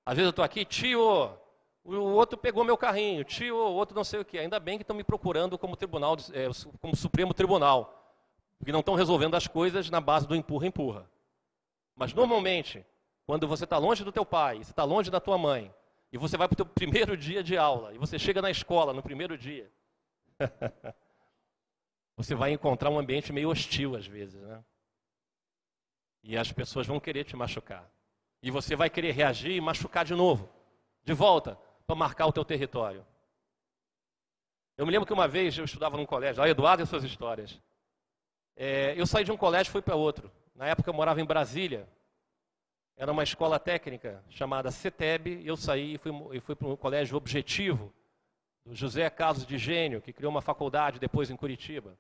Às vezes eu estou aqui, tio, o outro pegou meu carrinho, tio, o outro não sei o que. Ainda bem que estão me procurando como tribunal, é, como Supremo Tribunal, porque não estão resolvendo as coisas na base do empurra-empurra. Mas normalmente, quando você está longe do teu pai, você está longe da tua mãe, e você vai para o teu primeiro dia de aula, e você chega na escola no primeiro dia, você vai encontrar um ambiente meio hostil às vezes, né? E as pessoas vão querer te machucar. E você vai querer reagir e machucar de novo, de volta, para marcar o teu território. Eu me lembro que uma vez eu estudava num colégio, olha Eduardo e suas histórias. É, eu saí de um colégio e fui para outro. Na época eu morava em Brasília. Era uma escola técnica chamada CETEB, e eu saí e fui, fui para um colégio objetivo, do José Carlos de Gênio, que criou uma faculdade depois em Curitiba.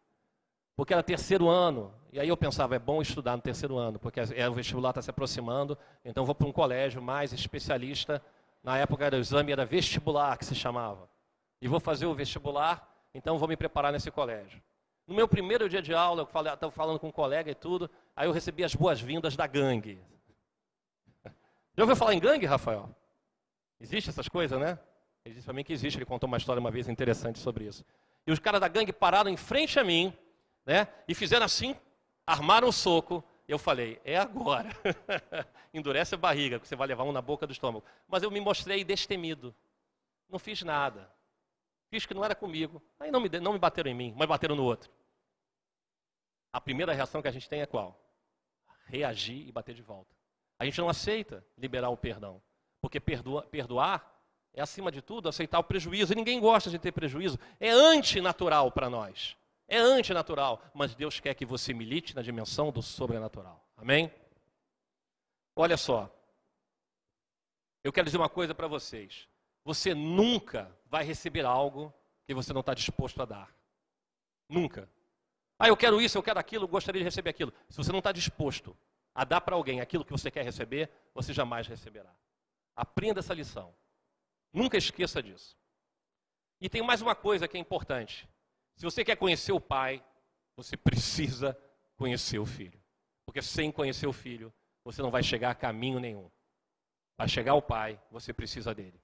Porque era terceiro ano, e aí eu pensava, é bom estudar no terceiro ano, porque é, o vestibular está se aproximando, então vou para um colégio mais especialista. Na época era o exame era vestibular que se chamava. E vou fazer o vestibular, então vou me preparar nesse colégio. No meu primeiro dia de aula, eu estava falando com um colega e tudo, aí eu recebi as boas-vindas da gangue. Já ouviu falar em gangue, Rafael? Existe essas coisas, né? Ele disse para mim que existe, ele contou uma história uma vez interessante sobre isso. E os caras da gangue pararam em frente a mim, né? E fizeram assim, armaram o soco. Eu falei, é agora. Endurece a barriga, que você vai levar um na boca do estômago. Mas eu me mostrei destemido. Não fiz nada. Fiz que não era comigo. Aí não me, não me bateram em mim, mas bateram no outro. A primeira reação que a gente tem é qual? Reagir e bater de volta. A gente não aceita liberar o perdão. Porque perdoa, perdoar é, acima de tudo, aceitar o prejuízo. E ninguém gosta de ter prejuízo. É antinatural para nós. É antinatural, mas Deus quer que você milite na dimensão do sobrenatural. Amém? Olha só. Eu quero dizer uma coisa para vocês. Você nunca vai receber algo que você não está disposto a dar. Nunca. Ah, eu quero isso, eu quero aquilo, eu gostaria de receber aquilo. Se você não está disposto a dar para alguém aquilo que você quer receber, você jamais receberá. Aprenda essa lição. Nunca esqueça disso. E tem mais uma coisa que é importante. Se você quer conhecer o pai, você precisa conhecer o filho. Porque sem conhecer o filho, você não vai chegar a caminho nenhum. Para chegar ao pai, você precisa dele.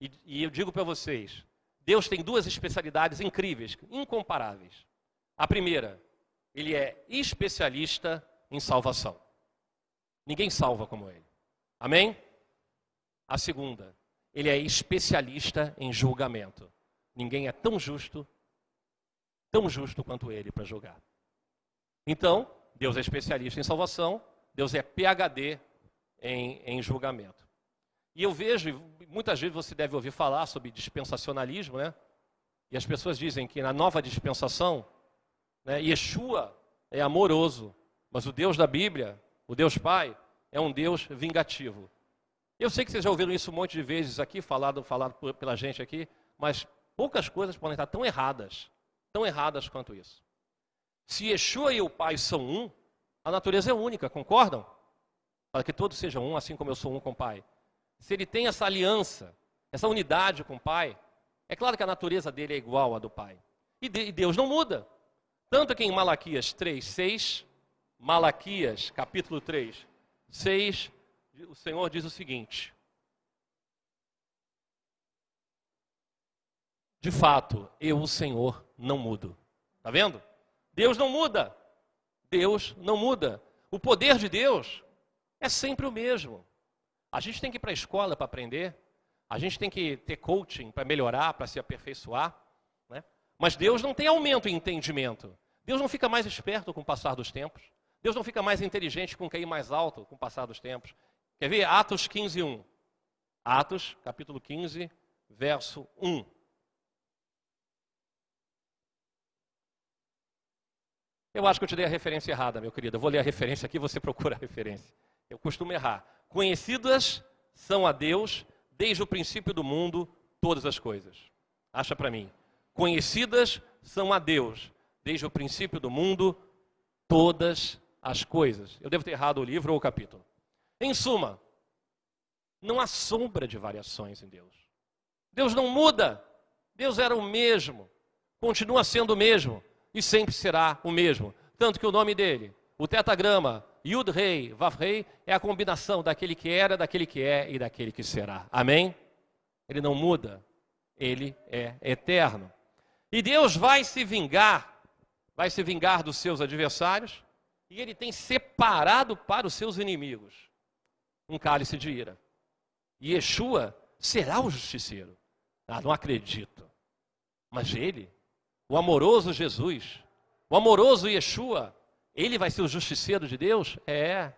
E, e eu digo para vocês: Deus tem duas especialidades incríveis, incomparáveis. A primeira, ele é especialista em salvação. Ninguém salva como ele. Amém? A segunda, ele é especialista em julgamento. Ninguém é tão justo tão justo quanto ele para julgar. Então, Deus é especialista em salvação, Deus é PhD em, em julgamento. E eu vejo, muitas vezes você deve ouvir falar sobre dispensacionalismo, né? E as pessoas dizem que na nova dispensação, né, Yeshua é amoroso, mas o Deus da Bíblia, o Deus Pai, é um Deus vingativo. Eu sei que vocês já ouviram isso um monte de vezes aqui, falado, falado pela gente aqui, mas poucas coisas podem estar tão erradas tão erradas quanto isso. Se Yeshua e o Pai são um, a natureza é única, concordam? Para que todos sejam um, assim como eu sou um com o Pai. Se ele tem essa aliança, essa unidade com o Pai, é claro que a natureza dele é igual à do Pai. E Deus não muda. Tanto que em Malaquias 3, 6, Malaquias capítulo 3, 6, o Senhor diz o seguinte: De fato, eu, o Senhor, não mudo. Está vendo? Deus não muda. Deus não muda. O poder de Deus é sempre o mesmo. A gente tem que ir para a escola para aprender. A gente tem que ter coaching para melhorar, para se aperfeiçoar. Né? Mas Deus não tem aumento em entendimento. Deus não fica mais esperto com o passar dos tempos. Deus não fica mais inteligente com cair mais alto com o passar dos tempos. Quer ver? Atos 15, 1. Atos, capítulo 15, verso 1. Eu acho que eu te dei a referência errada, meu querido. Eu vou ler a referência aqui, você procura a referência. Eu costumo errar. Conhecidas são a Deus desde o princípio do mundo todas as coisas. Acha para mim. Conhecidas são a Deus desde o princípio do mundo todas as coisas. Eu devo ter errado o livro ou o capítulo. Em suma, não há sombra de variações em Deus. Deus não muda. Deus era o mesmo, continua sendo o mesmo e sempre será o mesmo. Tanto que o nome dele, o tetagrama, Yud Rei, Vav Rei, é a combinação daquele que era, daquele que é e daquele que será. Amém? Ele não muda, ele é eterno. E Deus vai se vingar, vai se vingar dos seus adversários, e ele tem separado para os seus inimigos um cálice de ira. E Yeshua será o justiceiro. Ah, não acredito. Mas ele o amoroso Jesus, o amoroso Yeshua, ele vai ser o justiceiro de Deus? É,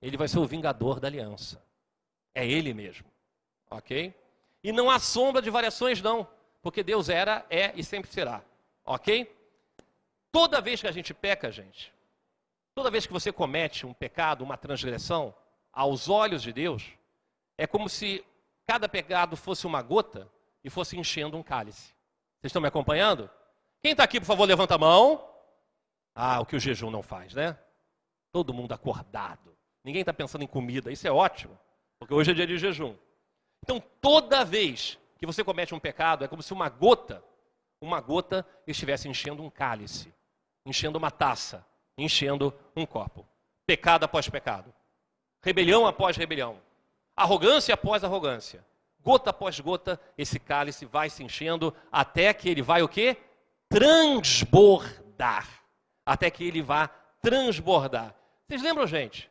ele vai ser o vingador da aliança. É ele mesmo. Ok? E não há sombra de variações, não, porque Deus era, é e sempre será. Ok? Toda vez que a gente peca, gente, toda vez que você comete um pecado, uma transgressão, aos olhos de Deus, é como se cada pecado fosse uma gota e fosse enchendo um cálice. Vocês estão me acompanhando? Quem está aqui, por favor, levanta a mão. Ah, o que o jejum não faz, né? Todo mundo acordado. Ninguém está pensando em comida. Isso é ótimo, porque hoje é dia de jejum. Então, toda vez que você comete um pecado, é como se uma gota, uma gota estivesse enchendo um cálice, enchendo uma taça, enchendo um copo. Pecado após pecado. Rebelião após rebelião. Arrogância após arrogância. Gota após gota, esse cálice vai se enchendo até que ele vai o quê? transbordar, até que ele vá transbordar. Vocês lembram, gente,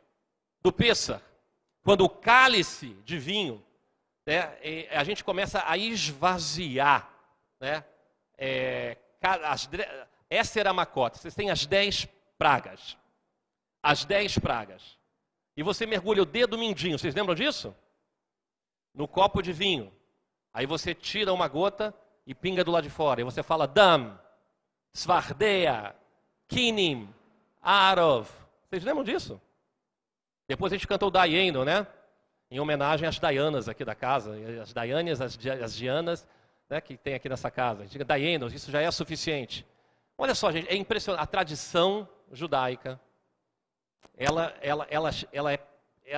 do Pêssar? Quando o cálice de vinho, né, a gente começa a esvaziar, né? É, as, essa era a macota. Vocês têm as dez pragas. As dez pragas. E você mergulha o dedo mindinho, vocês lembram disso? No copo de vinho. Aí você tira uma gota e pinga do lado de fora. E você fala, dam, Svardea, Kinim, Arov. Vocês lembram disso? Depois a gente cantou Dayendo, né? Em homenagem às Dayanas aqui da casa, as Dayanas, as, as Dianas, né, que tem aqui nessa casa. A gente diga isso já é suficiente. Olha só, gente, é impressionante. A tradição judaica, ela, ela, ela, ela, é,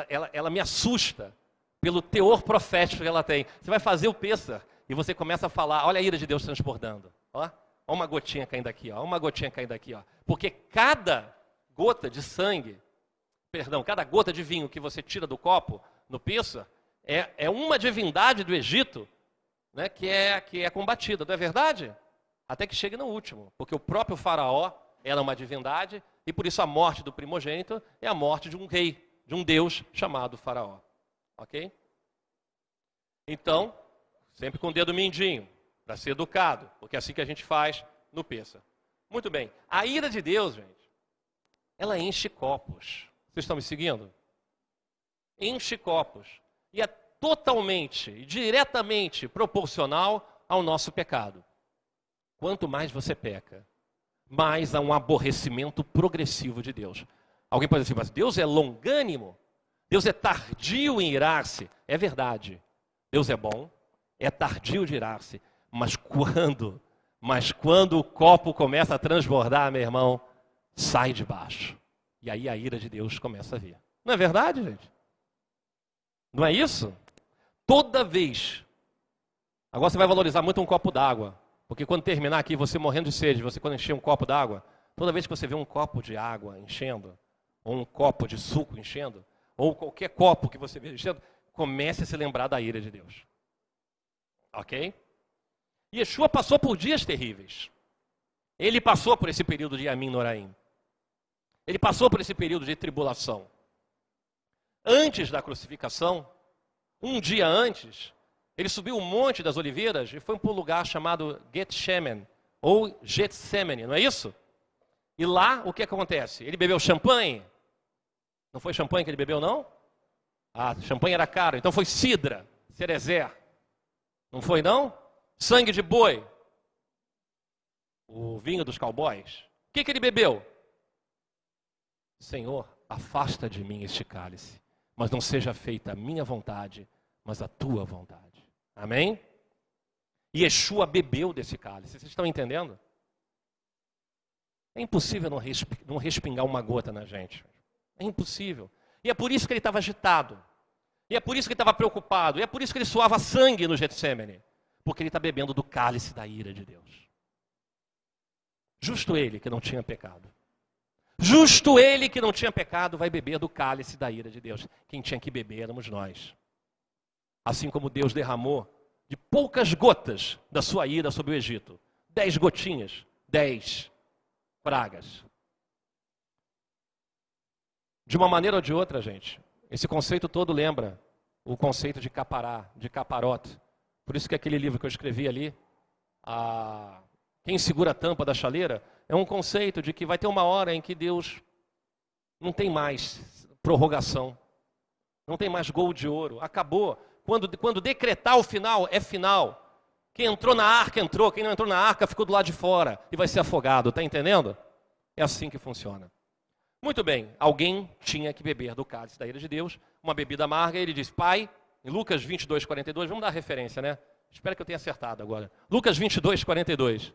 ela, ela me assusta pelo teor profético que ela tem. Você vai fazer o Pêssar e você começa a falar, olha a ira de Deus transbordando. Ó. Olha uma gotinha caindo aqui, ó. uma gotinha caindo aqui, ó. Porque cada gota de sangue, perdão, cada gota de vinho que você tira do copo no Pissa é, é uma divindade do Egito né, que, é, que é combatida, não é verdade? Até que chegue no último, porque o próprio faraó era uma divindade e por isso a morte do primogênito é a morte de um rei, de um deus chamado faraó. Ok? Então, sempre com o dedo mindinho para ser educado, porque é assim que a gente faz no Peça. Muito bem. A ira de Deus, gente, ela enche copos. Vocês estão me seguindo? Enche copos. E é totalmente diretamente proporcional ao nosso pecado. Quanto mais você peca, mais há um aborrecimento progressivo de Deus. Alguém pode dizer, mas Deus é longânimo? Deus é tardio em irar-se? É verdade. Deus é bom, é tardio de irar-se, mas quando, mas quando o copo começa a transbordar, meu irmão, sai de baixo. E aí a ira de Deus começa a vir. Não é verdade, gente? Não é isso? Toda vez. Agora você vai valorizar muito um copo d'água. Porque quando terminar aqui, você morrendo de sede, você quando encher um copo d'água, toda vez que você vê um copo de água enchendo, ou um copo de suco enchendo, ou qualquer copo que você vê enchendo, comece a se lembrar da ira de Deus. Ok? Yeshua passou por dias terríveis. Ele passou por esse período de Yamin Noraim. Ele passou por esse período de tribulação. Antes da crucificação, um dia antes, ele subiu o Monte das Oliveiras e foi para um lugar chamado Gethsemane, ou Getsemane, não é isso? E lá, o que acontece? Ele bebeu champanhe? Não foi champanhe que ele bebeu, não? Ah, champanhe era caro, então foi cidra, cerezer. Não foi, não? Sangue de boi. O vinho dos cowboys. O que, que ele bebeu? Senhor, afasta de mim este cálice, mas não seja feita a minha vontade, mas a tua vontade. Amém? E Yeshua bebeu desse cálice. Vocês estão entendendo? É impossível não respingar uma gota na gente. É impossível. E é por isso que ele estava agitado. E é por isso que ele estava preocupado. E é por isso que ele suava sangue no Getsemane. Porque ele está bebendo do cálice da ira de Deus. Justo ele que não tinha pecado. Justo ele que não tinha pecado vai beber do cálice da ira de Deus. Quem tinha que beber éramos nós. Assim como Deus derramou de poucas gotas da sua ira sobre o Egito. Dez gotinhas, dez pragas. De uma maneira ou de outra, gente, esse conceito todo lembra o conceito de capará, de caparote. Por isso que aquele livro que eu escrevi ali, a... Quem segura a tampa da chaleira, é um conceito de que vai ter uma hora em que Deus não tem mais prorrogação, não tem mais gol de ouro, acabou. Quando, quando decretar o final, é final. Quem entrou na arca entrou, quem não entrou na arca ficou do lado de fora e vai ser afogado, está entendendo? É assim que funciona. Muito bem, alguém tinha que beber do cálice da ira de Deus, uma bebida amarga, e ele diz: Pai, em Lucas 22, 42, vamos dar referência, né? Espero que eu tenha acertado agora. Lucas 22, 42.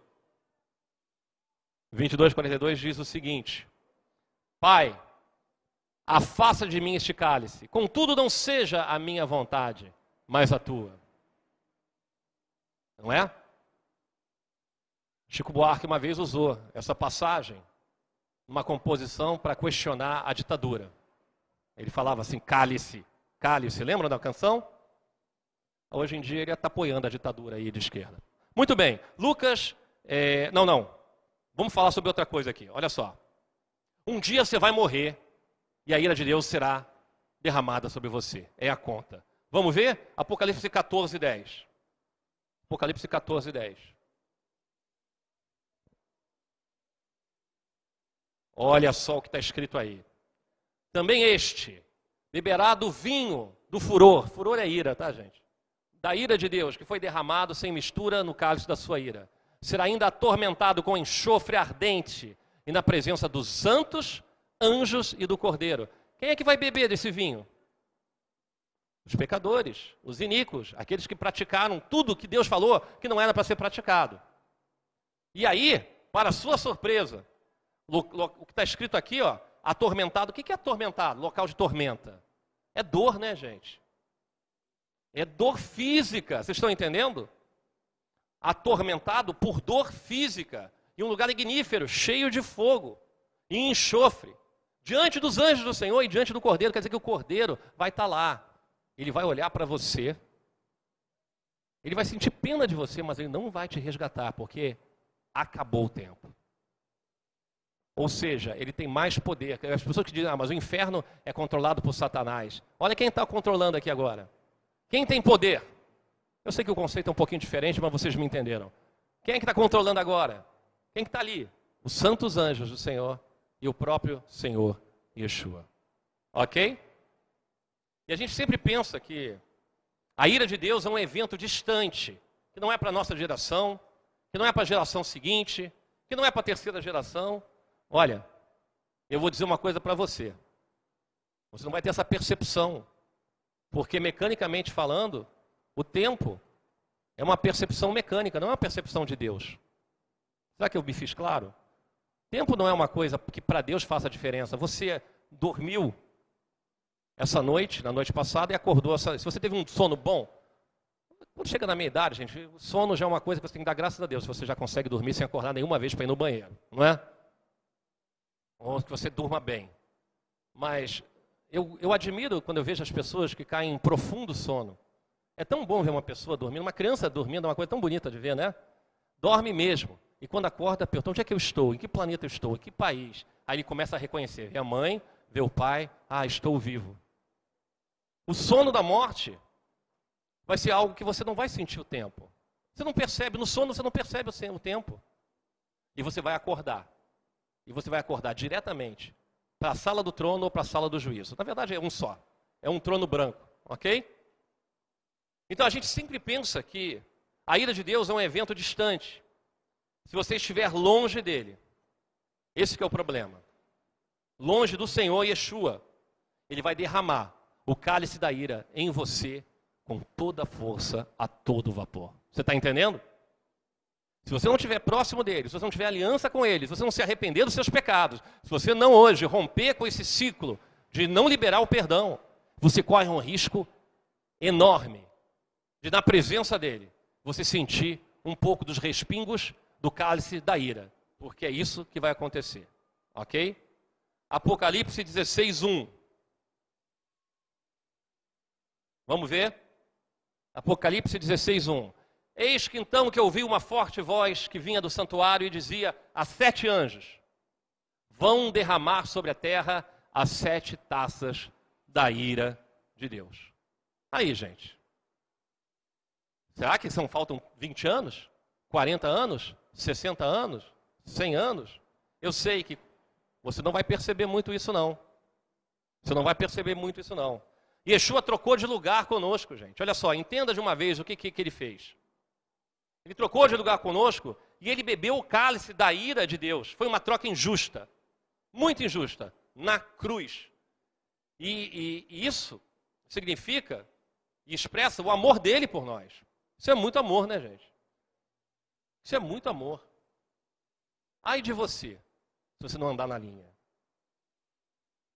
22, 42 diz o seguinte: Pai, afasta de mim este cálice, contudo não seja a minha vontade, mas a tua. Não é? Chico Buarque uma vez usou essa passagem numa composição para questionar a ditadura. Ele falava assim: cálice, cálice, lembra da canção? Hoje em dia ele está apoiando a ditadura aí de esquerda. Muito bem, Lucas, é, não, não, Vamos falar sobre outra coisa aqui. Olha só. Um dia você vai morrer e a ira de Deus será derramada sobre você. É a conta. Vamos ver? Apocalipse 14, 10. Apocalipse 14, 10. Olha só o que está escrito aí. Também este beberá do vinho do furor. Furor é ira, tá, gente? Da ira de Deus, que foi derramado sem mistura no cálice da sua ira será ainda atormentado com enxofre ardente e na presença dos santos, anjos e do cordeiro. Quem é que vai beber desse vinho? Os pecadores, os iníquos, aqueles que praticaram tudo que Deus falou que não era para ser praticado. E aí, para sua surpresa, o que está escrito aqui, ó, atormentado. O que é atormentado? Local de tormenta. É dor, né, gente? É dor física. Vocês estão entendendo? atormentado por dor física, em um lugar ignífero, cheio de fogo e enxofre, diante dos anjos do Senhor e diante do Cordeiro, quer dizer que o Cordeiro vai estar lá, ele vai olhar para você, ele vai sentir pena de você, mas ele não vai te resgatar, porque acabou o tempo. Ou seja, ele tem mais poder. As pessoas que dizem, ah, mas o inferno é controlado por Satanás. Olha quem está controlando aqui agora. Quem tem poder? Eu sei que o conceito é um pouquinho diferente, mas vocês me entenderam. Quem é que está controlando agora? Quem que está ali? Os santos anjos do Senhor e o próprio Senhor Yeshua. Ok? E a gente sempre pensa que a ira de Deus é um evento distante, que não é para a nossa geração, que não é para a geração seguinte, que não é para a terceira geração. Olha, eu vou dizer uma coisa para você. Você não vai ter essa percepção, porque mecanicamente falando, o tempo é uma percepção mecânica, não é uma percepção de Deus. Será que eu me fiz claro? Tempo não é uma coisa que para Deus faça diferença. Você dormiu essa noite, na noite passada, e acordou. Se você teve um sono bom, quando chega na meia idade, gente, o sono já é uma coisa que você tem que dar graças a Deus. Se você já consegue dormir sem acordar nenhuma vez para ir no banheiro, não é? Ou que você durma bem. Mas eu, eu admiro quando eu vejo as pessoas que caem em profundo sono. É tão bom ver uma pessoa dormindo, uma criança dormindo, é uma coisa tão bonita de ver, né? Dorme mesmo. E quando acorda, pergunta: onde é que eu estou? Em que planeta eu estou? Em que país? Aí ele começa a reconhecer: vê a mãe, vê o pai, ah, estou vivo. O sono da morte vai ser algo que você não vai sentir o tempo. Você não percebe, no sono você não percebe o tempo. E você vai acordar. E você vai acordar diretamente para a sala do trono ou para a sala do juízo. Na verdade, é um só. É um trono branco, ok? Então a gente sempre pensa que a ira de Deus é um evento distante. Se você estiver longe dele, esse é o problema. Longe do Senhor Yeshua, ele vai derramar o cálice da ira em você com toda a força, a todo vapor. Você está entendendo? Se você não estiver próximo dele, se você não tiver aliança com ele, se você não se arrepender dos seus pecados, se você não hoje romper com esse ciclo de não liberar o perdão, você corre um risco enorme de, na presença dele, você sentir um pouco dos respingos do cálice da ira, porque é isso que vai acontecer, ok? Apocalipse 16, 1. Vamos ver? Apocalipse 16, 1. Eis que então que ouvi uma forte voz que vinha do santuário e dizia a sete anjos: Vão derramar sobre a terra as sete taças da ira de Deus. Aí, gente. Será que são faltam 20 anos? 40 anos? 60 anos? 100 anos? Eu sei que você não vai perceber muito isso não. Você não vai perceber muito isso não. Yeshua trocou de lugar conosco, gente. Olha só, entenda de uma vez o que, que, que ele fez. Ele trocou de lugar conosco e ele bebeu o cálice da ira de Deus. Foi uma troca injusta, muito injusta, na cruz. E, e, e isso significa e expressa o amor dele por nós. Isso é muito amor, né, gente? Isso é muito amor. Ai de você, se você não andar na linha.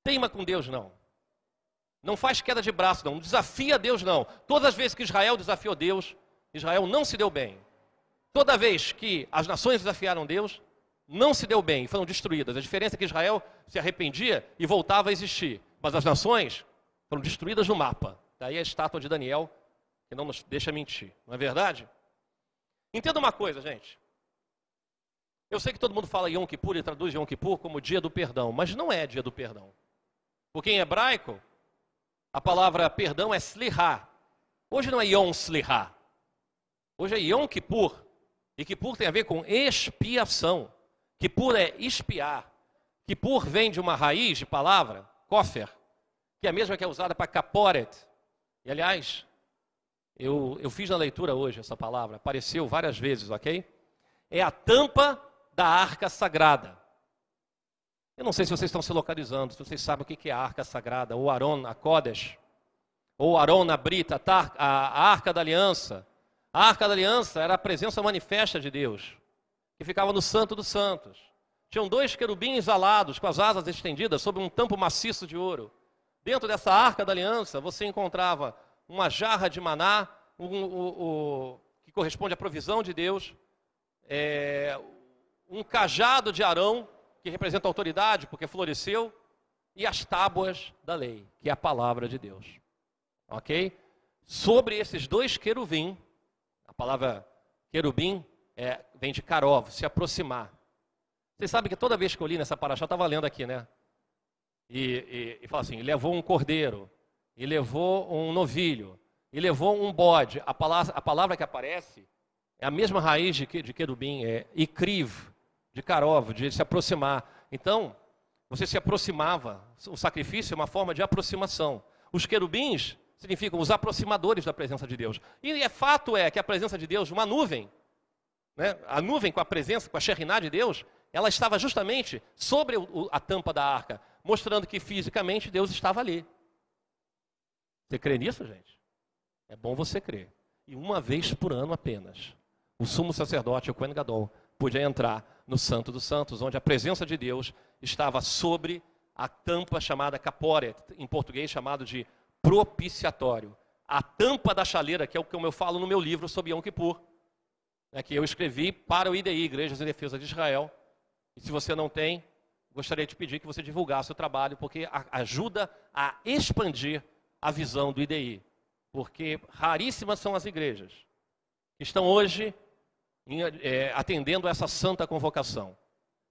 Teima com Deus, não. Não faz queda de braço, não. Desafia Deus, não. Todas as vezes que Israel desafiou Deus, Israel não se deu bem. Toda vez que as nações desafiaram Deus, não se deu bem, foram destruídas. A diferença é que Israel se arrependia e voltava a existir. Mas as nações foram destruídas no mapa. Daí a estátua de Daniel, que não nos deixa mentir. Não é verdade? Entenda uma coisa, gente. Eu sei que todo mundo fala Yom Kippur e traduz Yom Kippur como dia do perdão, mas não é dia do perdão. Porque em hebraico, a palavra perdão é slihá. Hoje não é Yom Slihá. Hoje é Yom Kippur. E Kippur tem a ver com expiação. Kippur é espiar. Kippur vem de uma raiz de palavra, kofer, que é a mesma que é usada para kaporet. E aliás, eu, eu fiz na leitura hoje essa palavra, apareceu várias vezes, ok? É a tampa da arca sagrada. Eu não sei se vocês estão se localizando, se vocês sabem o que é a arca sagrada, ou Aron, a Kodesh, ou Aron, a Brita, a arca da aliança, a arca da aliança era a presença manifesta de Deus, que ficava no Santo dos Santos. Tinham dois querubins alados, com as asas estendidas, sobre um tampo maciço de ouro. Dentro dessa arca da aliança, você encontrava uma jarra de maná, um, um, um, que corresponde à provisão de Deus, é, um cajado de Arão, que representa a autoridade, porque floresceu, e as tábuas da lei, que é a palavra de Deus. Ok? Sobre esses dois querubins, palavra querubim é, vem de karov, se aproximar. Vocês sabem que toda vez que eu li nessa paraxá, estava lendo aqui, né? E, e, e fala assim, levou um cordeiro, e levou um novilho, e levou um bode. A palavra, a palavra que aparece é a mesma raiz de, de querubim, é ikriv, de karov, de se aproximar. Então, você se aproximava, o sacrifício é uma forma de aproximação. Os querubins significam os aproximadores da presença de Deus. E é fato é que a presença de Deus, uma nuvem, né, a nuvem com a presença, com a Shekhinah de Deus, ela estava justamente sobre o, a tampa da arca, mostrando que fisicamente Deus estava ali. Você crê nisso, gente? É bom você crer. E uma vez por ano apenas, o sumo sacerdote, o Kohen Gadol, podia entrar no Santo dos Santos, onde a presença de Deus estava sobre a tampa chamada caporet, em português chamado de propiciatório. A tampa da chaleira, que é o que eu falo no meu livro sobre Yom Kippur, né, que eu escrevi para o IDI, Igrejas em Defesa de Israel. E se você não tem, gostaria de pedir que você divulgasse o trabalho, porque ajuda a expandir a visão do IDI. Porque raríssimas são as igrejas que estão hoje é, atendendo essa santa convocação.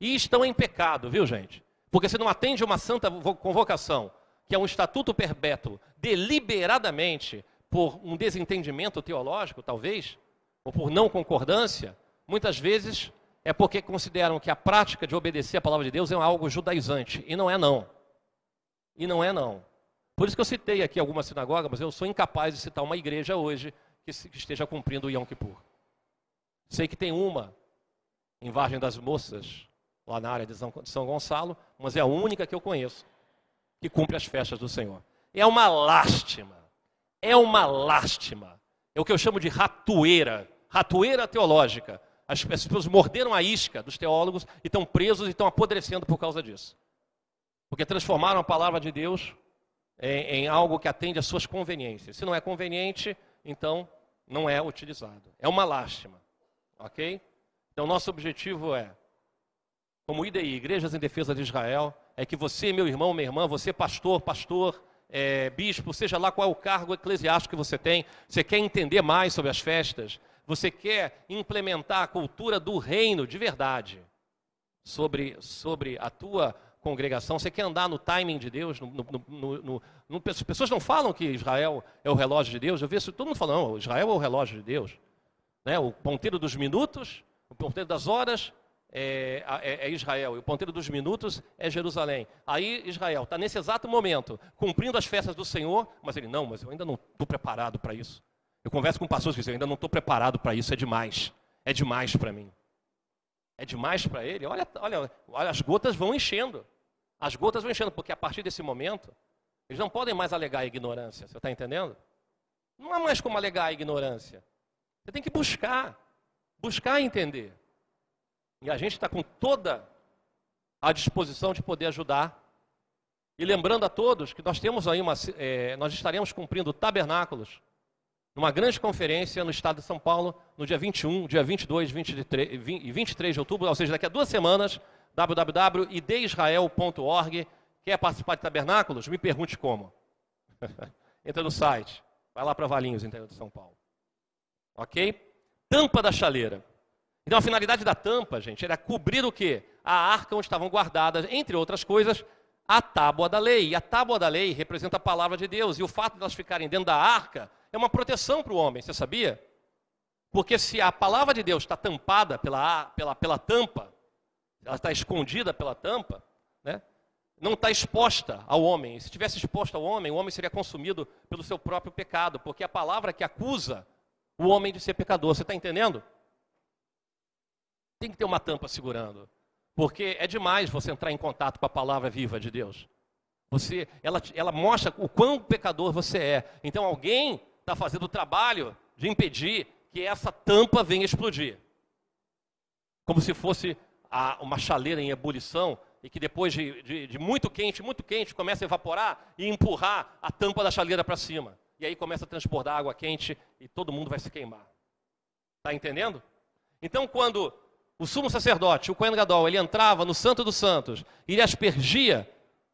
E estão em pecado, viu gente? Porque se não atende uma santa convocação que é um estatuto perpétuo, deliberadamente, por um desentendimento teológico, talvez, ou por não concordância, muitas vezes é porque consideram que a prática de obedecer a palavra de Deus é algo judaizante. E não é não. E não é não. Por isso que eu citei aqui alguma sinagoga, mas eu sou incapaz de citar uma igreja hoje que, esteja cumprindo o Yom Kippur. Sei que tem uma em Vargem das Moças, lá na área de São Gonçalo, mas é a única que eu conheço que cumpre as festas do Senhor. É uma lástima. É uma lástima. É o que eu chamo de ratoeira, ratoeira teológica. As pessoas morderam a isca dos teólogos e estão presos e estão apodrecendo por causa disso. Porque transformaram a palavra de Deus em, em algo que atende às suas conveniências. Se não é conveniente, então não é utilizado. É uma lástima. Ok? Então, nosso objetivo é, como IDI, Igrejas em Defesa de Israel, é que você, meu irmão, minha irmã, você, pastor, pastor, é, bispo, seja lá qual é o cargo eclesiástico que você tem, você quer entender mais sobre as festas, você quer implementar a cultura do reino de verdade sobre, sobre a tua congregação, você quer andar no timing de Deus, no, no, no, no, as pessoas não falam que Israel é o relógio de Deus, eu vejo todo mundo falando, Israel é o relógio de Deus. Né? O ponteiro dos minutos, o ponteiro das horas é, é, é Israel, e o ponteiro dos minutos é Jerusalém. Aí Israel está nesse exato momento, cumprindo as festas do Senhor, mas ele, não, mas eu ainda não estou preparado para isso. Eu converso com pastores que dizem, eu ainda não estou preparado para isso, é demais. É demais para mim. É demais para ele. Olha, olha, olha, as gotas vão enchendo. As gotas vão enchendo, porque a partir desse momento, eles não podem mais alegar a ignorância. Você está entendendo? Não há mais como alegar a ignorância. Você tem que buscar. Buscar entender. E a gente está com toda a disposição de poder ajudar. E lembrando a todos que nós temos aí uma. É, nós estaremos cumprindo tabernáculos numa grande conferência no estado de São Paulo, no dia 21, dia 22 23, e 23 de outubro, ou seja, daqui a duas semanas, www.ideisrael.org. Quer participar de tabernáculos? Me pergunte como. Entra no site, vai lá para Valinhos, interior de São Paulo. Ok? Tampa da chaleira. Então a finalidade da tampa, gente, era cobrir o quê? A arca onde estavam guardadas, entre outras coisas, a tábua da lei. E a tábua da lei representa a palavra de Deus. E o fato de elas ficarem dentro da arca é uma proteção para o homem, você sabia? Porque se a palavra de Deus está tampada pela, pela, pela tampa, ela está escondida pela tampa, né? não está exposta ao homem. Se tivesse exposta ao homem, o homem seria consumido pelo seu próprio pecado, porque a palavra que acusa o homem de ser pecador, você está entendendo? Tem que ter uma tampa segurando, porque é demais você entrar em contato com a palavra viva de Deus. Você, ela, ela mostra o quão pecador você é. Então alguém está fazendo o trabalho de impedir que essa tampa venha explodir. Como se fosse a, uma chaleira em ebulição e que depois de, de, de, muito quente, muito quente, começa a evaporar e empurrar a tampa da chaleira para cima. E aí começa a transportar água quente e todo mundo vai se queimar. Está entendendo? Então, quando o sumo sacerdote, o Kohen Gadol, ele entrava no Santo dos Santos e ele aspergia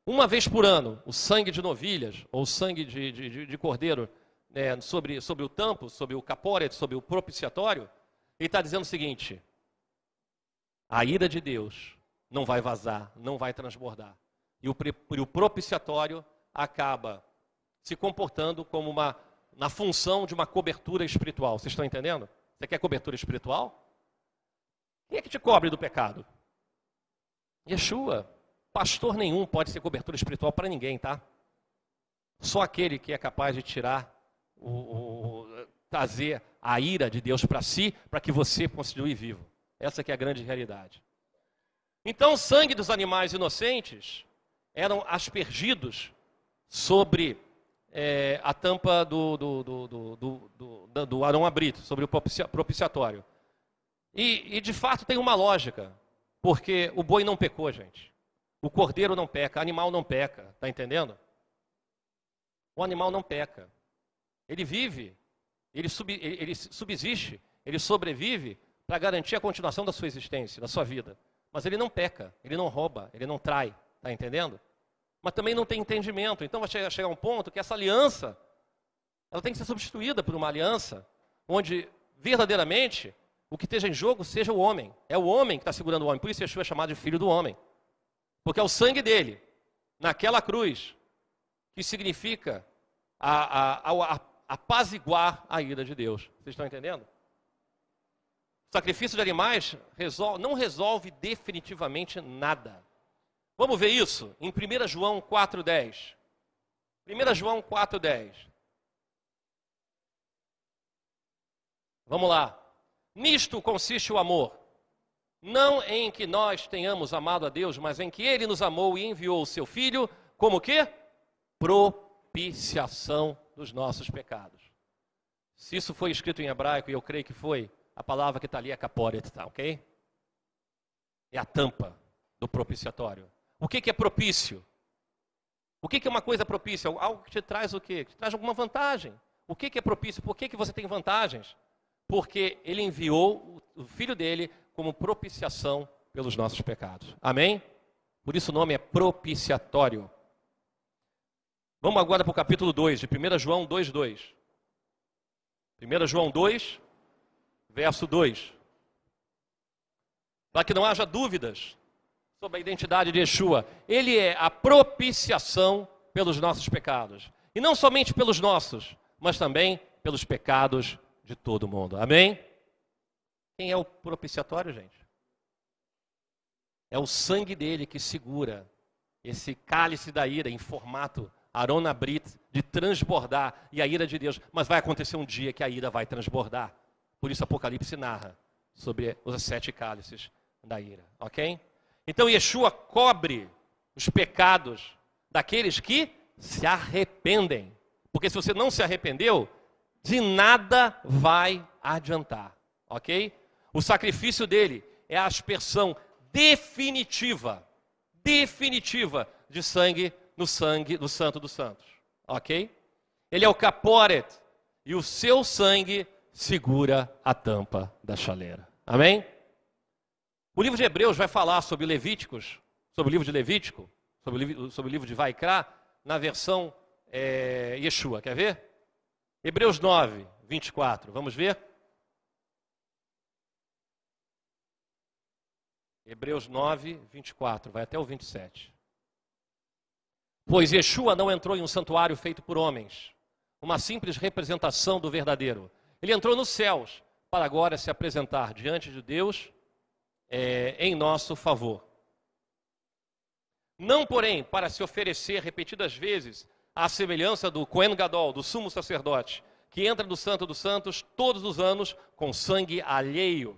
uma vez por ano o sangue de novilhas ou o sangue de, de, de cordeiro né, sobre, sobre o tampo, sobre o capóret, sobre o propiciatório, ele está dizendo o seguinte: a ira de Deus não vai vazar, não vai transbordar. E o, e o propiciatório acaba se comportando como uma, na função de uma cobertura espiritual. Vocês estão entendendo? Você quer cobertura espiritual? Quem é que te cobre do pecado? Yeshua. Pastor nenhum pode ser cobertura espiritual para ninguém, tá? Só aquele que é capaz de tirar o, o, trazer a ira de Deus para si, para que você continue vivo. Essa que é a grande realidade. Então, o sangue dos animais inocentes eram aspergidos sobre é, a tampa do, do, do, do, do Arão Abrito, sobre o propiciatório. E, e, de fato tem uma lógica, porque o boi não pecou, gente. O cordeiro não peca, o animal não peca, está entendendo? O animal não peca. Ele vive, ele, sub, ele subsiste, ele sobrevive para garantir a continuação da sua existência, da sua vida. Mas ele não peca, ele não rouba, ele não trai, está entendendo? Mas também não tem entendimento. Então vai chegar um ponto que essa aliança, ela tem que ser substituída por uma aliança onde verdadeiramente o que esteja em jogo seja o homem. É o homem que está segurando o homem. Por isso Yeshua é chamado de filho do homem. Porque é o sangue dele, naquela cruz, que significa a, a, a, apaziguar a ira de Deus. Vocês estão entendendo? sacrifício de animais resolve, não resolve definitivamente nada. Vamos ver isso em 1 João 4,10. 1 João 4,10. Vamos lá. Nisto consiste o amor. Não em que nós tenhamos amado a Deus, mas em que Ele nos amou e enviou o seu Filho como que? Propiciação dos nossos pecados. Se isso foi escrito em hebraico, e eu creio que foi, a palavra que está ali é caporet, tá, ok? É a tampa do propiciatório. O que, que é propício? O que, que é uma coisa propícia? Algo que te traz o quê? Que te traz alguma vantagem. O que, que é propício? Por que, que você tem vantagens? Porque ele enviou o filho dele como propiciação pelos nossos pecados. Amém? Por isso o nome é propiciatório. Vamos agora para o capítulo 2, de 1 João 2, 2. 1 João 2, verso 2. Para que não haja dúvidas sobre a identidade de Yeshua, ele é a propiciação pelos nossos pecados. E não somente pelos nossos, mas também pelos pecados de todo mundo. Amém? Quem é o propiciatório, gente? É o sangue dele que segura esse cálice da ira em formato Arona Brit, de transbordar, e a ira de Deus. Mas vai acontecer um dia que a ira vai transbordar. Por isso Apocalipse narra sobre os sete cálices da ira, ok? Então Yeshua cobre os pecados daqueles que se arrependem. Porque se você não se arrependeu, de nada vai adiantar, ok? O sacrifício dele é a aspersão definitiva, definitiva de sangue no sangue do Santo dos Santos. Ok? Ele é o caporet e o seu sangue segura a tampa da chaleira. Amém? O livro de Hebreus vai falar sobre Levíticos, sobre o livro de Levítico, sobre o livro, sobre o livro de Vaikra, na versão é, Yeshua. Quer ver? Hebreus 9, 24. Vamos ver? Hebreus 9, 24. Vai até o 27. Pois Yeshua não entrou em um santuário feito por homens, uma simples representação do verdadeiro. Ele entrou nos céus para agora se apresentar diante de Deus é, em nosso favor. Não, porém, para se oferecer repetidas vezes à semelhança do Cohen Gadol, do sumo sacerdote, que entra no Santo dos Santos todos os anos com sangue alheio.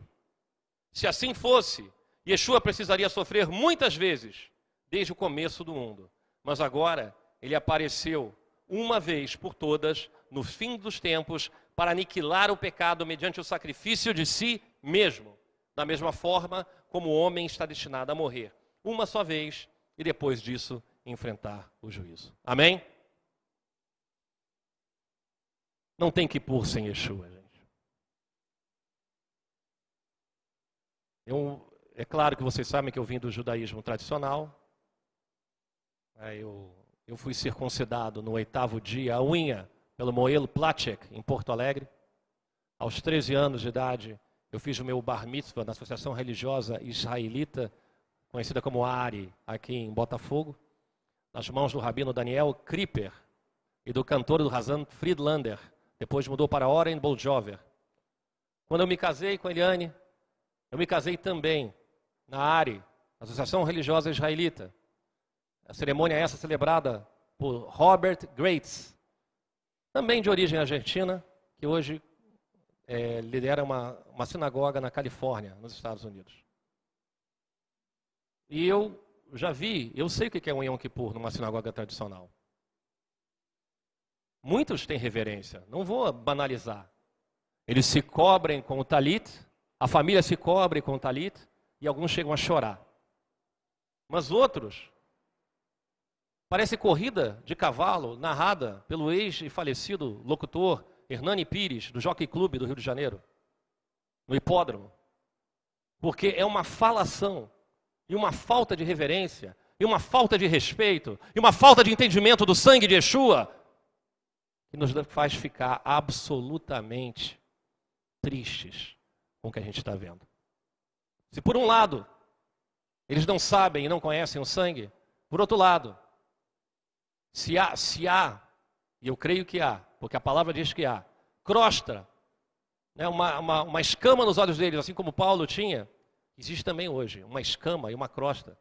Se assim fosse, Yeshua precisaria sofrer muitas vezes, desde o começo do mundo. Mas agora ele apareceu uma vez por todas, no fim dos tempos, para aniquilar o pecado mediante o sacrifício de si mesmo, da mesma forma como o homem está destinado a morrer, uma só vez, e depois disso enfrentar o juízo. Amém? Não tem que pôr sem Yeshua, gente. Eu, é claro que vocês sabem que eu vim do judaísmo tradicional, é, eu, eu fui circuncidado no oitavo dia, a unha, pelo Moelo Placek, em Porto Alegre. Aos 13 anos de idade, eu fiz o meu bar mitzvah na Associação Religiosa Israelita, conhecida como ARI, aqui em Botafogo, nas mãos do rabino Daniel Kripper e do cantor do Razan Friedlander. Depois mudou para Oren Boljover. Quando eu me casei com Eliane, eu me casei também na ARI, Associação Religiosa Israelita. A cerimônia é essa celebrada por Robert Grates, também de origem argentina, que hoje é, lidera uma, uma sinagoga na Califórnia, nos Estados Unidos. E eu já vi, eu sei o que é um Yom Kippur numa sinagoga tradicional. Muitos têm reverência, não vou banalizar. Eles se cobrem com o talit, a família se cobre com o talit, e alguns chegam a chorar. Mas outros Parece corrida de cavalo narrada pelo ex e falecido locutor Hernani Pires, do Jockey Club do Rio de Janeiro, no hipódromo. Porque é uma falação e uma falta de reverência e uma falta de respeito e uma falta de entendimento do sangue de Yeshua que nos faz ficar absolutamente tristes com o que a gente está vendo. Se por um lado eles não sabem e não conhecem o sangue, por outro lado, se há, se há, e eu creio que há, porque a palavra diz que há, crosta né, uma, uma, uma escama nos olhos deles, assim como Paulo tinha, existe também hoje uma escama e uma crosta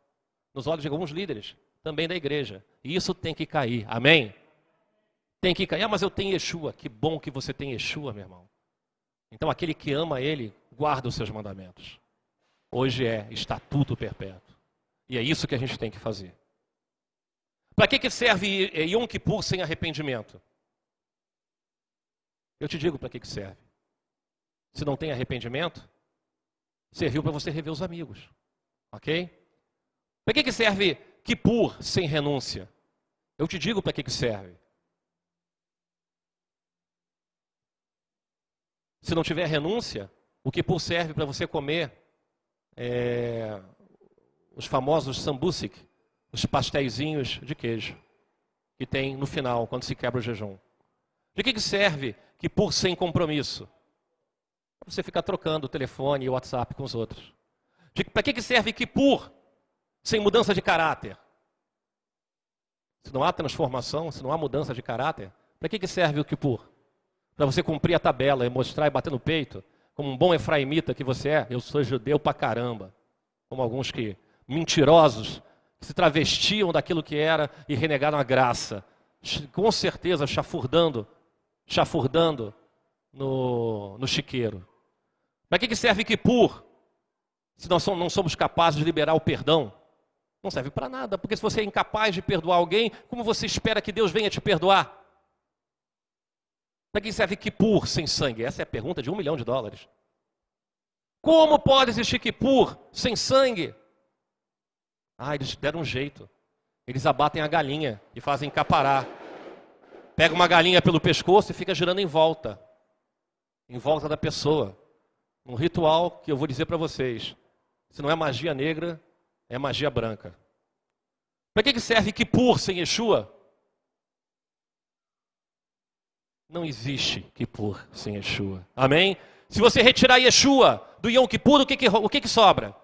nos olhos de alguns líderes, também da igreja. E isso tem que cair, amém? Tem que cair. Ah, mas eu tenho Yeshua. Que bom que você tem Yeshua, meu irmão. Então aquele que ama ele, guarda os seus mandamentos. Hoje é estatuto perpétuo. E é isso que a gente tem que fazer. Para que, que serve Yom Kippur sem arrependimento? Eu te digo para que, que serve. Se não tem arrependimento, serviu para você rever os amigos. Ok? Para que, que serve Kippur sem renúncia? Eu te digo para que, que serve. Se não tiver renúncia, o Kippur serve para você comer é, os famosos sambusik, os pastéisinhos de queijo, que tem no final, quando se quebra o jejum. De que, que serve que por sem compromisso? Você ficar trocando o telefone e o WhatsApp com os outros. Para que, que serve que por sem mudança de caráter? Se não há transformação, se não há mudança de caráter, para que, que serve o que por? Para você cumprir a tabela e mostrar e bater no peito, como um bom efraimita que você é, eu sou judeu pra caramba. Como alguns que, mentirosos, que se travestiam daquilo que era e renegaram a graça. Com certeza chafurdando chafurdando no, no chiqueiro. Para que, que serve Kippur? Se nós não somos capazes de liberar o perdão, não serve para nada, porque se você é incapaz de perdoar alguém, como você espera que Deus venha te perdoar? Para que serve Kippur sem sangue? Essa é a pergunta de um milhão de dólares. Como pode existir Kippur sem sangue? Ah, eles deram um jeito. Eles abatem a galinha e fazem capará. Pega uma galinha pelo pescoço e fica girando em volta. Em volta da pessoa. Um ritual que eu vou dizer para vocês. Se não é magia negra, é magia branca. Para que, que serve Kippur sem Yeshua? Não existe Kippur sem Yeshua. Amém? Se você retirar Yeshua do Yom Kippur, o que, que, o que, que sobra?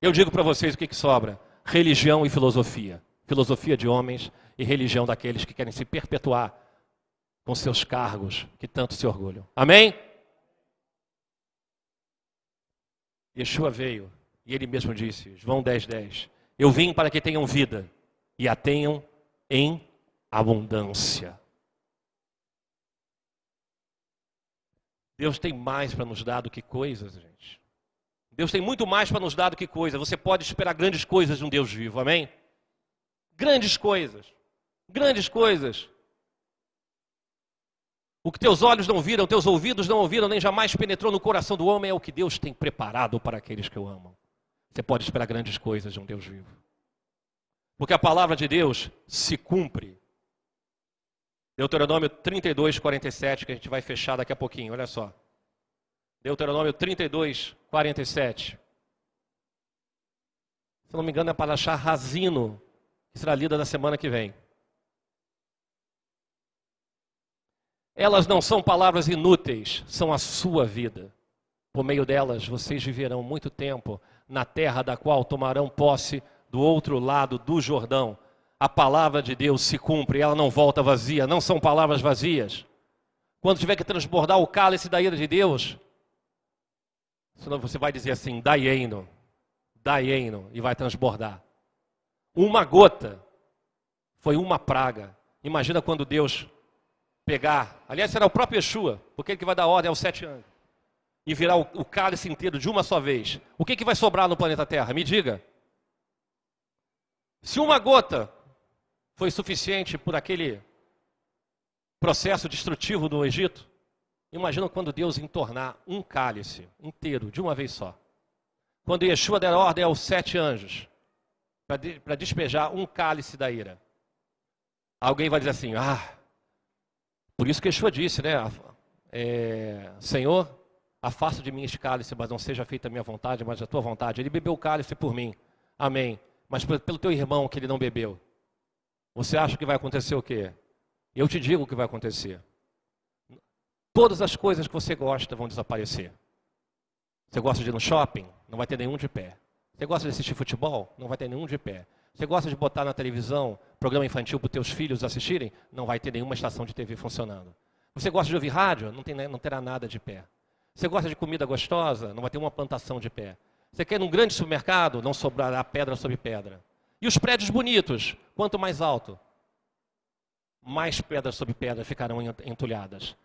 Eu digo para vocês o que, que sobra: religião e filosofia. Filosofia de homens e religião daqueles que querem se perpetuar com seus cargos que tanto se orgulham. Amém? Yeshua veio e ele mesmo disse, João 10, 10, Eu vim para que tenham vida e a tenham em abundância. Deus tem mais para nos dar do que coisas, gente. Deus tem muito mais para nos dar do que coisas. Você pode esperar grandes coisas de um Deus vivo, amém? Grandes coisas. Grandes coisas. O que teus olhos não viram, teus ouvidos não ouviram, nem jamais penetrou no coração do homem é o que Deus tem preparado para aqueles que o amam. Você pode esperar grandes coisas de um Deus vivo. Porque a palavra de Deus se cumpre. Deuteronômio 32, 47, que a gente vai fechar daqui a pouquinho, olha só. Deuteronômio 32, 47. Se não me engano, é para achar Razino, que será lida na semana que vem. Elas não são palavras inúteis, são a sua vida. Por meio delas, vocês viverão muito tempo na terra da qual tomarão posse do outro lado do Jordão. A palavra de Deus se cumpre, ela não volta vazia, não são palavras vazias. Quando tiver que transbordar o cálice da ira de Deus, senão você vai dizer assim: daieno, daieno, e vai transbordar. Uma gota foi uma praga. Imagina quando Deus pegar, aliás, será o próprio Yeshua, porque ele que vai dar ordem aos sete anos, e virar o, o cálice inteiro de uma só vez. O que, que vai sobrar no planeta Terra? Me diga. Se uma gota foi suficiente por aquele processo destrutivo do Egito, imagina quando Deus entornar um cálice inteiro de uma vez só. Quando Yeshua der ordem aos sete anjos para de, despejar um cálice da ira. Alguém vai dizer assim: ah, por isso que Yeshua disse, né? É, Senhor, afasta de mim este cálice, mas não seja feita a minha vontade, mas a tua vontade. Ele bebeu o cálice por mim. Amém. Mas pelo teu irmão que ele não bebeu. Você acha que vai acontecer o quê? Eu te digo o que vai acontecer. Todas as coisas que você gosta vão desaparecer. Você gosta de ir no shopping? Não vai ter nenhum de pé. Você gosta de assistir futebol? Não vai ter nenhum de pé. Você gosta de botar na televisão programa infantil para os teus filhos assistirem? Não vai ter nenhuma estação de TV funcionando. Você gosta de ouvir rádio? Não, tem, não terá nada de pé. Você gosta de comida gostosa? Não vai ter uma plantação de pé. Você quer ir num grande supermercado? Não sobrará pedra sobre pedra. E os prédios bonitos? Quanto mais alto, mais pedras sobre pedra ficarão entulhadas.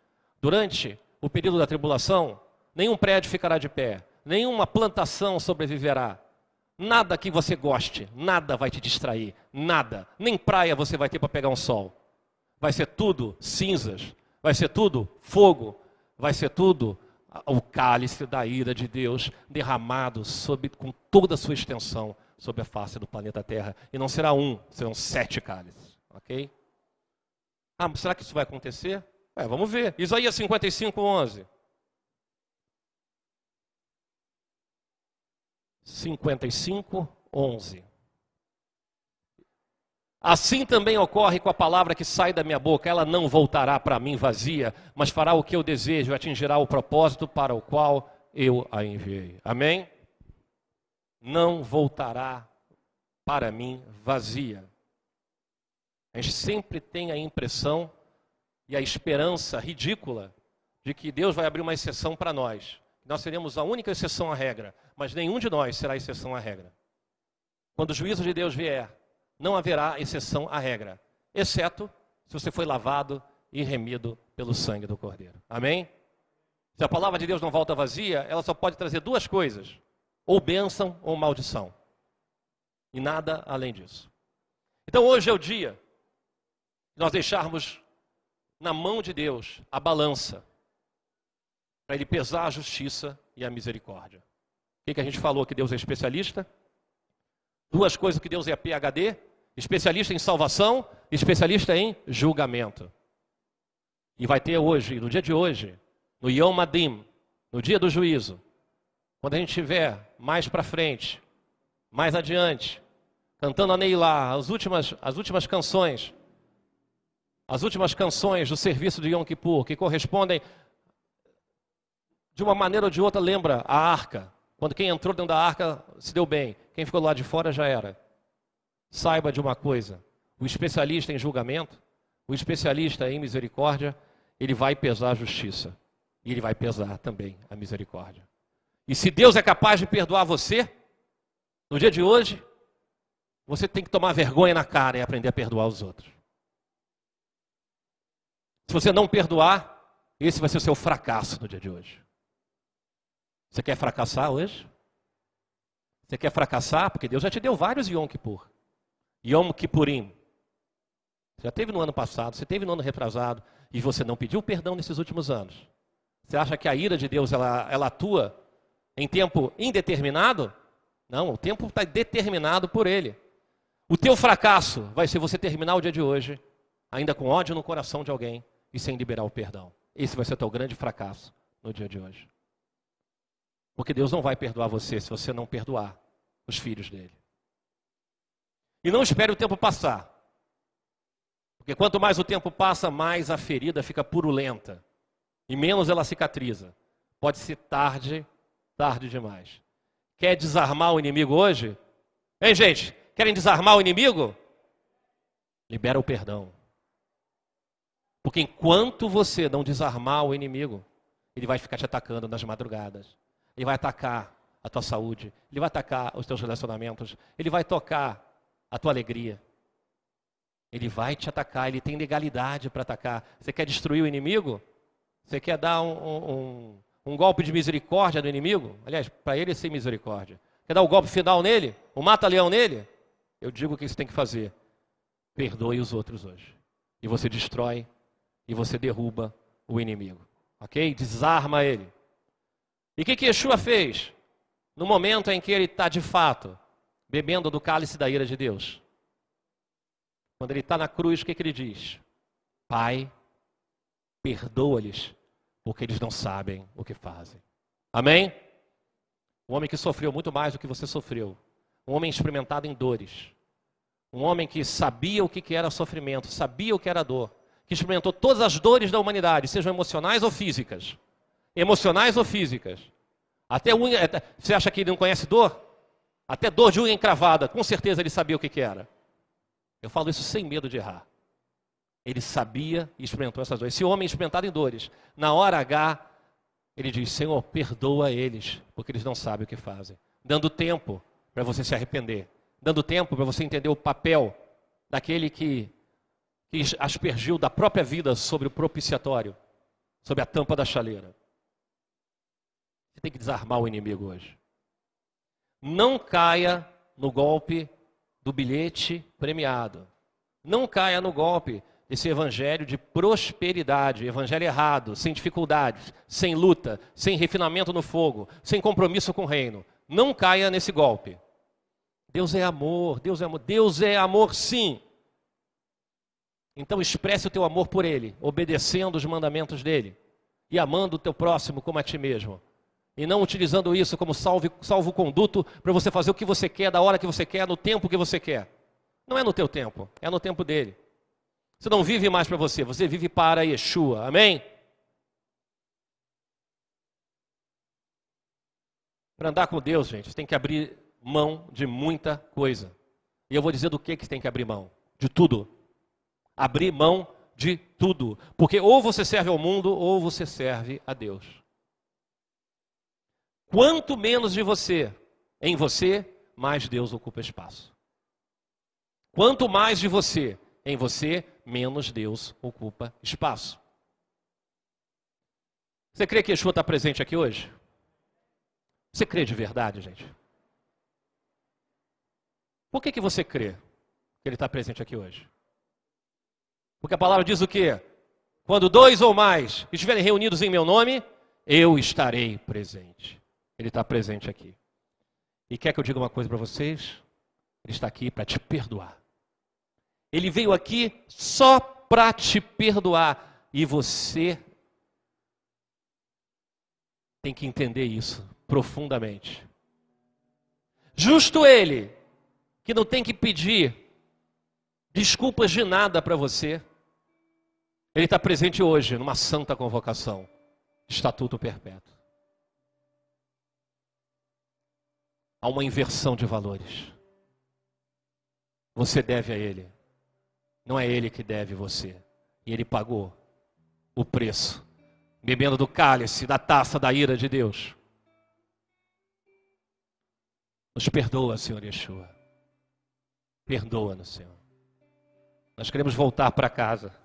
Durante o período da tribulação, nenhum prédio ficará de pé, nenhuma plantação sobreviverá. Nada que você goste, nada vai te distrair, nada. Nem praia você vai ter para pegar um sol. Vai ser tudo cinzas, vai ser tudo fogo, vai ser tudo o cálice da ira de Deus derramado sobre, com toda a sua extensão sobre a face do planeta Terra. E não será um, serão sete cálices. Ok? Ah, será que isso vai acontecer? É, vamos ver. Isaías 55, 11. 55, 11. Assim também ocorre com a palavra que sai da minha boca, ela não voltará para mim vazia, mas fará o que eu desejo, atingirá o propósito para o qual eu a enviei. Amém? Não voltará para mim vazia. A gente sempre tem a impressão e a esperança ridícula de que Deus vai abrir uma exceção para nós. Nós seremos a única exceção à regra, mas nenhum de nós será exceção à regra. Quando o juízo de Deus vier, não haverá exceção à regra, exceto se você foi lavado e remido pelo sangue do Cordeiro. Amém? Se a palavra de Deus não volta vazia, ela só pode trazer duas coisas: ou bênção ou maldição. E nada além disso. Então hoje é o dia de nós deixarmos na mão de Deus a balança para ele pesar a justiça e a misericórdia. O que, que a gente falou que Deus é especialista? Duas coisas que Deus é PHD: especialista em salvação, especialista em julgamento. E vai ter hoje, no dia de hoje, no Yom Madim, no dia do juízo, quando a gente estiver mais para frente, mais adiante, cantando a Neilá, as últimas, as últimas canções, as últimas canções do serviço de Yom Kippur, que correspondem de uma maneira ou de outra, lembra a arca. Quando quem entrou dentro da arca se deu bem, quem ficou lá de fora já era. Saiba de uma coisa: o especialista em julgamento, o especialista em misericórdia, ele vai pesar a justiça. E ele vai pesar também a misericórdia. E se Deus é capaz de perdoar você, no dia de hoje, você tem que tomar vergonha na cara e aprender a perdoar os outros. Se você não perdoar, esse vai ser o seu fracasso no dia de hoje. Você quer fracassar hoje? Você quer fracassar? Porque Deus já te deu vários Yom Kippur. Yom Kippurim. Já teve no ano passado, você teve no ano retrasado, e você não pediu perdão nesses últimos anos. Você acha que a ira de Deus ela, ela atua em tempo indeterminado? Não, o tempo está determinado por Ele. O teu fracasso vai ser você terminar o dia de hoje ainda com ódio no coração de alguém e sem liberar o perdão. Esse vai ser o teu grande fracasso no dia de hoje. Porque Deus não vai perdoar você se você não perdoar os filhos dele. E não espere o tempo passar. Porque quanto mais o tempo passa, mais a ferida fica purulenta. E menos ela cicatriza. Pode ser tarde, tarde demais. Quer desarmar o inimigo hoje? Hein, gente? Querem desarmar o inimigo? Libera o perdão. Porque enquanto você não desarmar o inimigo, ele vai ficar te atacando nas madrugadas. Ele vai atacar a tua saúde, ele vai atacar os teus relacionamentos, ele vai tocar a tua alegria. Ele vai te atacar, ele tem legalidade para atacar. Você quer destruir o inimigo? Você quer dar um, um, um golpe de misericórdia no inimigo? Aliás, para ele sem misericórdia. Quer dar o um golpe final nele? O um mata-leão nele? Eu digo o que você tem que fazer. Perdoe os outros hoje. E você destrói e você derruba o inimigo. Ok? Desarma ele. E o que, que Yeshua fez? No momento em que ele está de fato bebendo do cálice da ira de Deus. Quando ele está na cruz, o que, que ele diz? Pai, perdoa-lhes, porque eles não sabem o que fazem. Amém? Um homem que sofreu muito mais do que você sofreu. Um homem experimentado em dores. Um homem que sabia o que era sofrimento, sabia o que era dor que experimentou todas as dores da humanidade, sejam emocionais ou físicas. Emocionais ou físicas. Até unha, você acha que ele não conhece dor? Até dor de unha encravada, com certeza ele sabia o que, que era. Eu falo isso sem medo de errar. Ele sabia e experimentou essas dores. Esse homem experimentado em dores, na hora H, Ele diz: Senhor, perdoa eles, porque eles não sabem o que fazem. Dando tempo para você se arrepender. Dando tempo para você entender o papel daquele que, que aspergiu da própria vida sobre o propiciatório, sobre a tampa da chaleira. Você tem que desarmar o inimigo hoje. Não caia no golpe do bilhete premiado. Não caia no golpe desse evangelho de prosperidade, evangelho errado, sem dificuldades, sem luta, sem refinamento no fogo, sem compromisso com o reino. Não caia nesse golpe. Deus é amor, Deus é amor, Deus é amor sim. Então expresse o teu amor por Ele, obedecendo os mandamentos dele e amando o teu próximo como a ti mesmo. E não utilizando isso como salvo, salvo conduto para você fazer o que você quer, da hora que você quer, no tempo que você quer. Não é no teu tempo, é no tempo dele. Você não vive mais para você, você vive para Yeshua. Amém? Para andar com Deus, gente, você tem que abrir mão de muita coisa. E eu vou dizer do que, que tem que abrir mão. De tudo. Abrir mão de tudo. Porque ou você serve ao mundo ou você serve a Deus. Quanto menos de você em você, mais Deus ocupa espaço. Quanto mais de você em você, menos Deus ocupa espaço. Você crê que Yeshua está presente aqui hoje? Você crê de verdade, gente? Por que, que você crê que Ele está presente aqui hoje? Porque a palavra diz o quê? Quando dois ou mais estiverem reunidos em meu nome, eu estarei presente. Ele está presente aqui. E quer que eu diga uma coisa para vocês? Ele está aqui para te perdoar. Ele veio aqui só para te perdoar. E você tem que entender isso profundamente. Justo ele, que não tem que pedir desculpas de nada para você. Ele está presente hoje numa santa convocação, estatuto perpétuo. Há uma inversão de valores. Você deve a Ele, não é Ele que deve você. E Ele pagou o preço, bebendo do cálice, da taça da ira de Deus. Nos perdoa, Senhor Yeshua. Perdoa-nos, Senhor. Nós queremos voltar para casa.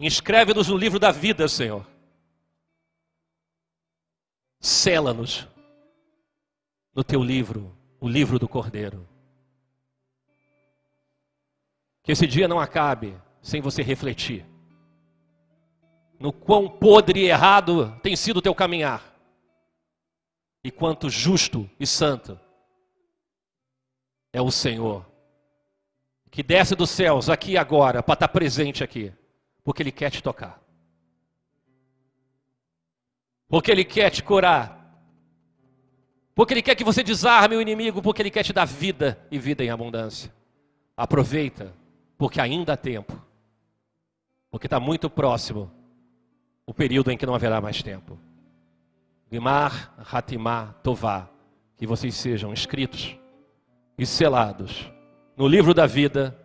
Inscreve-nos no livro da vida, Senhor. Sela-nos no teu livro, o livro do Cordeiro. Que esse dia não acabe sem você refletir no quão podre e errado tem sido o teu caminhar, e quanto justo e santo é o Senhor, que desce dos céus aqui agora para estar presente aqui, porque Ele quer te tocar porque Ele quer te curar, porque Ele quer que você desarme o inimigo, porque Ele quer te dar vida e vida em abundância. Aproveita, porque ainda há tempo, porque está muito próximo o período em que não haverá mais tempo. Gimar, Hatimah, Tová, que vocês sejam escritos e selados no livro da vida,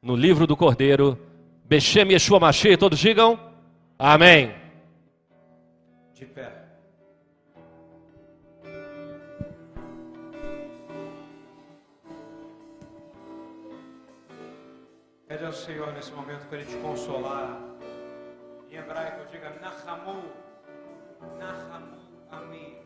no livro do Cordeiro, Bechem Yeshua Mashiach, todos digam Amém Senhor nesse momento para Ele te consolar. Em hebraico, diga Nahamu, Nahamu Ami.